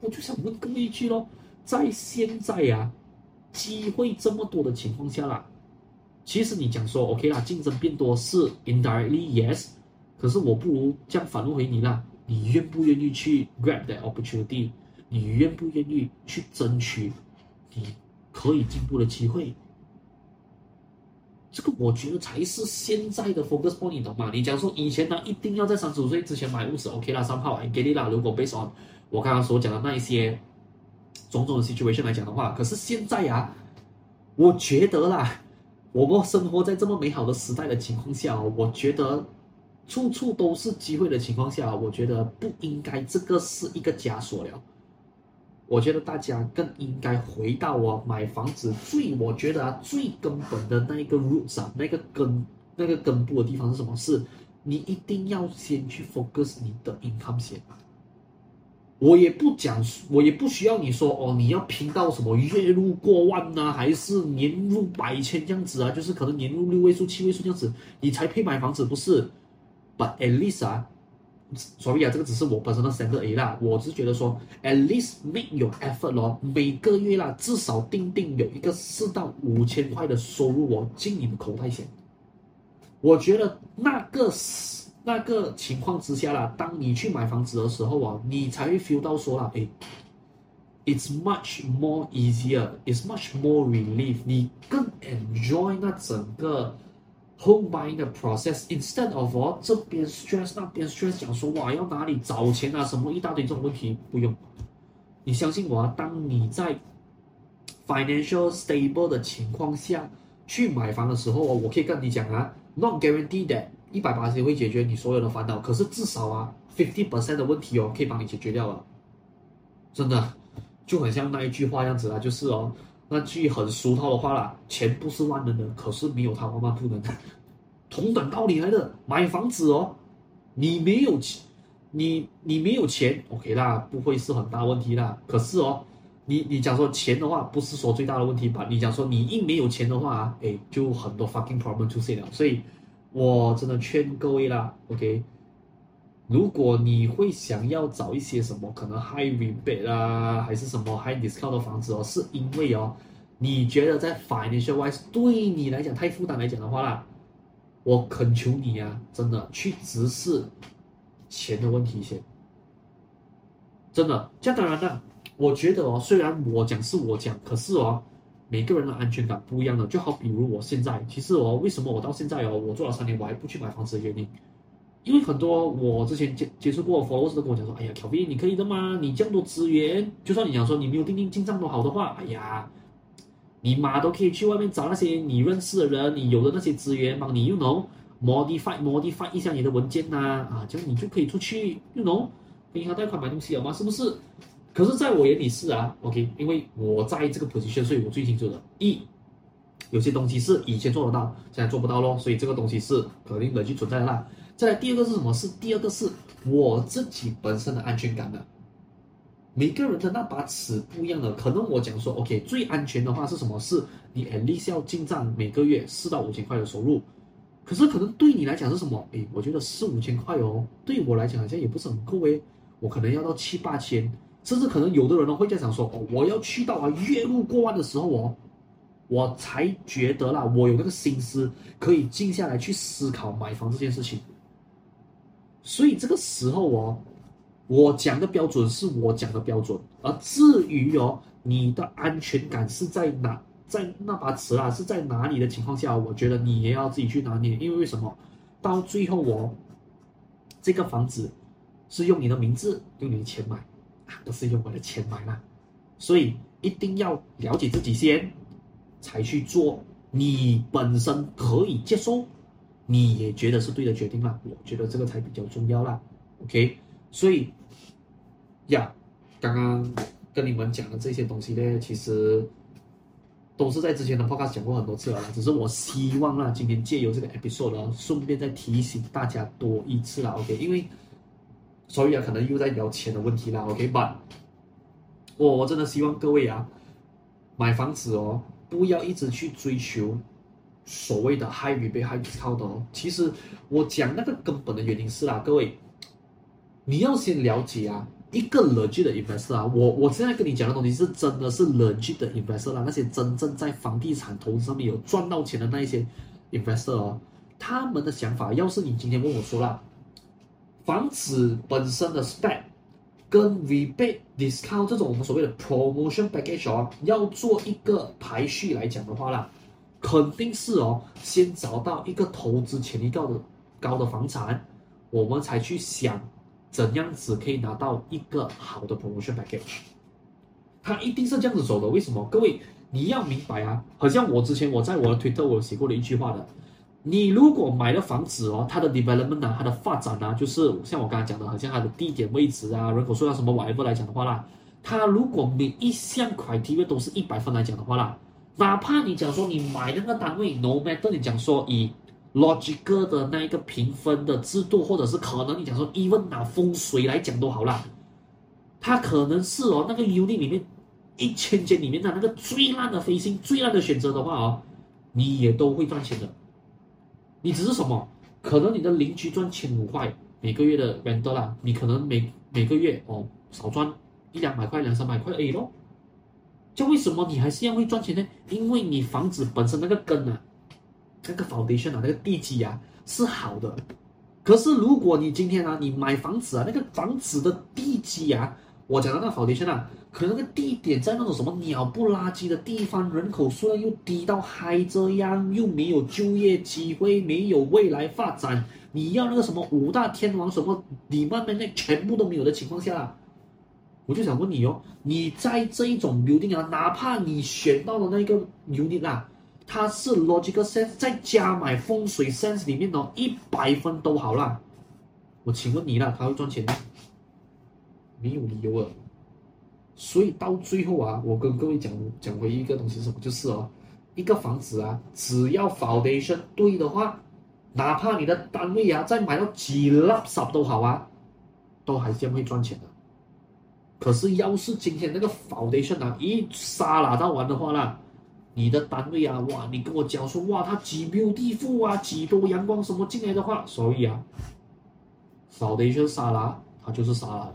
Speaker 1: 我就想问各位一句咯，在现在啊，机会这么多的情况下啦，其实你讲说 OK 啦，竞争变多是 indirectly yes。可是我不如这样反问回你啦，你愿不愿意去 grab that opportunity？你愿不愿意去争取你可以进步的机会？这个我觉得才是现在的 focus point，你懂吗？你讲说以前呢，一定要在三十五岁之前买屋子，OK 啦，三炮，I get it 啦。如果 based on 我刚刚所讲的那一些种种的 situation 来讲的话，可是现在呀、啊，我觉得啦，我们生活在这么美好的时代的情况下，我觉得。处处都是机会的情况下，我觉得不应该这个是一个枷锁了。我觉得大家更应该回到我买房子最，我觉得啊最根本的那一个 root 啊，那个根那个根部的地方是什么？是你一定要先去 focus 你的 income 先。我也不讲，我也不需要你说哦，你要拼到什么月入过万呢、啊，还是年入百千这样子啊？就是可能年入六位数、七位数这样子，你才配买房子，不是？But at least 啊。所以啊，这个只是我本身的 standard A 啦，我只是觉得说，at least make your effort 咯，每个月啦，至少定定有一个四到五千块的收入哦，进你的口袋先。我觉得那个那个情况之下啦，当你去买房子的时候啊，你才会 feel 到说啦，诶，it's much more easier，it's much more relief，你更 enjoy 那整个。Home buying 的 process，instead of 哦这边 stress 那边 stress，讲说哇要哪里找钱啊什么一大堆这种问题不用，你相信我啊，当你在 financial stable 的情况下去买房的时候哦，我可以跟你讲啊，not guarantee that 一百八十会解决你所有的烦恼，可是至少啊 fifty percent 的问题哦可以帮你解决掉了，真的就很像那一句话样子啊，就是哦。那句很俗套的话啦，钱不是万能的，可是没有它万万不能。同等道理来的，买房子哦，你没有钱，你你没有钱，OK 啦，不会是很大问题啦。可是哦，你你讲说钱的话，不是说最大的问题吧？你讲说你一没有钱的话，哎，就很多 fucking problem 出现了。所以，我真的劝各位啦，OK。如果你会想要找一些什么可能 high rebate 啊，还是什么 high discount 的房子哦，是因为哦，你觉得在 financial wise 对你来讲太负担来讲的话啦，我恳求你啊，真的去直视钱的问题先。真的，这样当然了，我觉得哦，虽然我讲是我讲，可是哦，每个人的安全感不一样的。就好比如我现在，其实哦，为什么我到现在哦，我做了三年，我还不去买房子的原因。因为很多我之前接接触过的 followers 都跟我讲说，哎呀，Q B 你可以的嘛？你这么多资源，就算你讲说你没有定定进账都好的话，哎呀，你妈都可以去外面找那些你认识的人，你有的那些资源帮你，you know modify modify 一下你的文件呐，啊，这样你就可以出去，you know，跟银行贷款买东西了吗？是不是？可是在我眼里是啊，OK，因为我在这个 position，所以我最清楚的，一，有些东西是以前做得到，现在做不到咯，所以这个东西是肯定的去存在的。再来第二个是什么？是第二个是我自己本身的安全感的。每个人的那把尺不一样的，可能我讲说，OK，最安全的话是什么？是你 at least 要进账每个月四到五千块的收入。可是可能对你来讲是什么？诶，我觉得四五千块哦，对我来讲好像也不是很够诶。我可能要到七八千，甚至可能有的人呢会在想说，哦，我要去到啊月入过万的时候哦。我才觉得啦，我有那个心思可以静下来去思考买房这件事情。所以这个时候哦，我讲的标准是我讲的标准，而至于哦，你的安全感是在哪，在那把尺啊是在哪里的情况下，我觉得你也要自己去拿捏。因为为什么？到最后哦，这个房子是用你的名字、用你的钱买，不是用我的钱买啦。所以一定要了解自己先，才去做你本身可以接受。你也觉得是对的决定啦，我觉得这个才比较重要啦，OK？所以呀，刚刚跟你们讲的这些东西呢，其实都是在之前的 Podcast 讲过很多次了，只是我希望啦，今天借由这个 episode 呢，顺便再提醒大家多一次啦，OK？因为所以啊，可能又在聊钱的问题啦，OK？But 我我真的希望各位啊，买房子哦，不要一直去追求。所谓的 high rebate high discount 哦，其实我讲那个根本的原因是啦，各位，你要先了解啊，一个 legit 的 investor 啊，我我现在跟你讲的东西是真的是 legit 的 investor 啦，那些真正在房地产投资上面有赚到钱的那一些 investor 哦，他们的想法，要是你今天问我说啦，房子本身的 spec 跟 rebate discount 这种我们所谓的 promotion package 哦，要做一个排序来讲的话啦。肯定是哦，先找到一个投资潜力高的高的房产，我们才去想怎样子可以拿到一个好的 promotion package。它一定是这样子走的，为什么？各位你要明白啊，好像我之前我在我的推特我写过的一句话的，你如果买了房子哦，它的 development 啊，它的发展啊，就是像我刚才讲的，好像它的地点位置啊，人口数量什么 whatever 来讲的话啦，它如果每一项 criteria 都是一百分来讲的话啦。哪怕你讲说你买那个单位，no matter 你讲说以 logical 的那一个评分的制度，或者是可能你讲说 even 拿风水来讲都好啦，它可能是哦那个 unit 里面一千间里面的那个最烂的飞行、最烂的选择的话哦，你也都会赚钱的。你只是什么？可能你的邻居赚千五块每个月的 r e n t 啦，你可能每每个月哦少赚一两百块、两三百块而已咯。就为什么你还是要会赚钱呢？因为你房子本身那个根啊，那个 foundation 啊，那个地基啊是好的。可是如果你今天啊，你买房子啊，那个房子的地基啊，我讲的那个 foundation 啊，可能那个地点在那种什么鸟不拉几的地方，人口数量又低到嗨这样，又没有就业机会，没有未来发展，你要那个什么五大天王什么，你慢慢那全部都没有的情况下。我就想问你哦，你在这一种 building 啊，哪怕你选到的那个 unit 啊，它是 logical sense 再加买风水 sense 里面哦，一百分都好啦。我请问你啦，他会赚钱吗？没有理由啊。所以到最后啊，我跟各位讲讲回一个东西什么，就是哦，一个房子啊，只要 foundation 对的话，哪怕你的单位啊再买到几垃圾都好啊，都还是会赚钱的。可是，要是今天那个 foundation 啊一沙拉到完的话啦，你的单位啊，哇，你跟我讲说，哇，它几 beautiful 啊，几多阳光什么进来的话，所以啊，foundation 沙拉它就是沙拉了。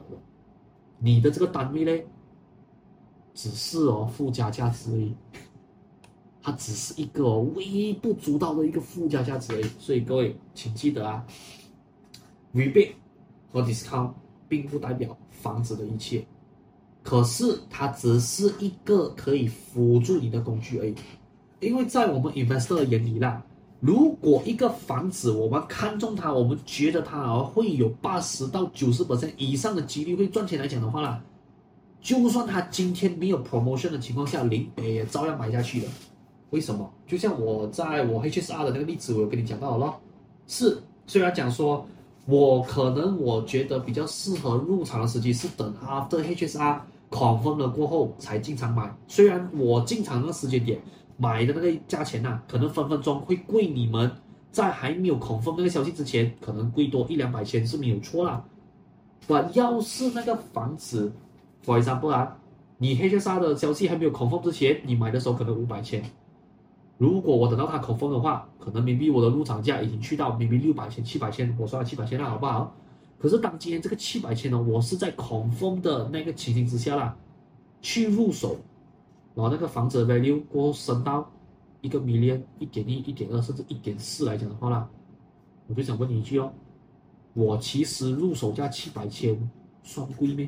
Speaker 1: 你的这个单位呢，只是哦附加价值而已，它只是一个微不足道的一个附加价值而已。所以各位请记得啊，rebate 和 discount 并不代表房子的一切。可是它只是一个可以辅助你的工具而已，因为在我们 investor 的眼里啦，如果一个房子我们看中它，我们觉得它啊会有八十到九十百分以上的几率会赚钱来讲的话啦，就算它今天没有 promotion 的情况下，林北也照样买下去的。为什么？就像我在我 HSR 的那个例子，我有跟你讲到了咯，是虽然讲说我可能我觉得比较适合入场的时机是等 after HSR。confirm 了过后才进场买，虽然我进场那个时间点买的那个价钱呐、可能分分钟会贵你们在还没有恐慌那个消息之前，可能贵多一两百千是没有错啦。我要是那个房子，for example 啊，你 HSR 的消息还没有恐慌之前，你买的时候可能五百千，如果我等到它 confirm 的话，可能明明我的入场价已经去到明明六百千、七百千，我算了七百千了，好不好？可是当今天这个七百千呢，我是在 confirm 的那个情形之下啦，去入手，然后那个房子的 value 过后升到一个 million、一点一、一点二甚至一点四来讲的话啦，我就想问你一句哦，我其实入手价七百千算贵咩？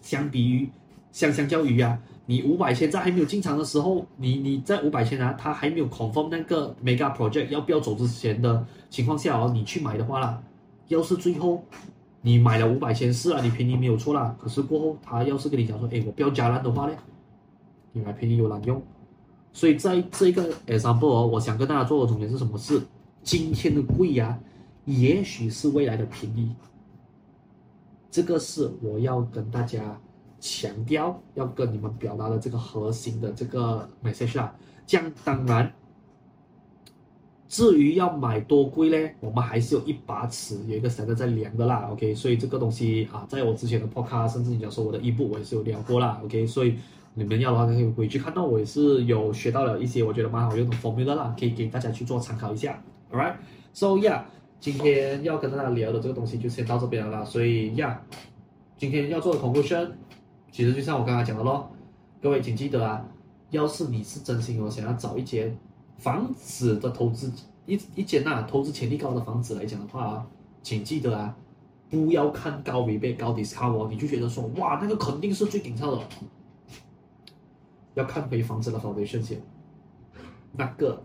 Speaker 1: 相比于相相较于啊，你五百千在还没有进场的时候，你你在五百千啊，它还没有 confirm 那个 mega project 要不要走之前的情况下哦，你去买的话啦。要是最后你买了五百千是啊，你便宜没有错啦。可是过后他要是跟你讲说，哎，我不要加烂的话呢，你买便宜有卵用。所以在这个 example 哦，我想跟大家做的总结是什么？是今天的贵呀、啊，也许是未来的便宜。这个是我要跟大家强调，要跟你们表达的这个核心的这个 message 啊。这样当然。至于要买多贵呢，我们还是有一把尺，有一个绳子在量的啦。OK，所以这个东西啊，在我之前的 podcast，甚至你讲说我的 ebook，我也是有聊过啦。OK，所以你们要的话可以回去看到，我也是有学到了一些我觉得蛮好用的 formula 啦，可以给大家去做参考一下。Alright，so yeah，今天要跟大家聊的这个东西就先到这边了啦。所以，yeah, 今天要做的 conclusion，其实就像我刚刚讲的咯，各位请记得啊，要是你是真心哦想要找一间。房子的投资一一间呐、啊，投资潜力高的房子来讲的话啊，请记得啊，不要看高倍倍高 discount 哦，你就觉得说哇，那个肯定是最顶超的，要看回房子的 foundation 先，那个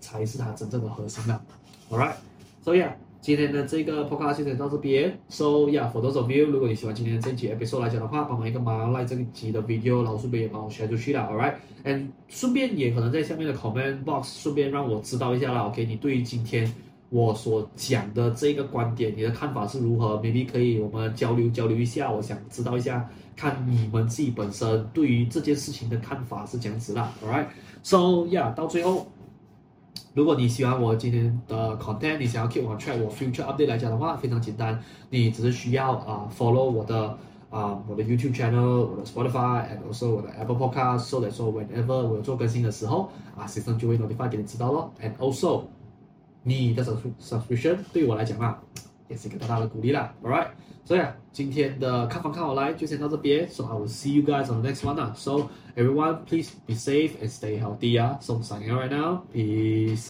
Speaker 1: 才是它真正的核心啦。Alright，so yeah。今天的这个 podcast 就到这边。So yeah，for those of you，如果你喜欢今天的这集 episode 来讲的话，帮忙一个忙，like 这一集的 video，然后顺便也帮我 share 出去了 All right，and 顺便也可能在下面的 comment box，顺便让我知道一下啦，OK？你对于今天我所讲的这个观点，你的看法是如何？Maybe 可以我们交流交流一下，我想知道一下，看你们自己本身对于这件事情的看法是怎样子啦，all right？So yeah，到最后。如果你喜欢我今天的 content，你想要 keep on track 我 future update 来讲的话，非常简单，你只是需要啊、uh, follow 我的 啊、um, 我的 YouTube channel，我的 Spotify，and also 我的 Apple Podcast，so that 说 whenever 我有做更新的时候，啊，system 就会 notify 给你知道咯。And also 你的 subscription 对我来讲啊，也是一个大大的鼓励啦。Alright，所以啊，今天的看房看好来就先到这边，so I will see you guys on the next one 啊。So everyone please be safe and stay healthy 啊。So signing out right now，peace。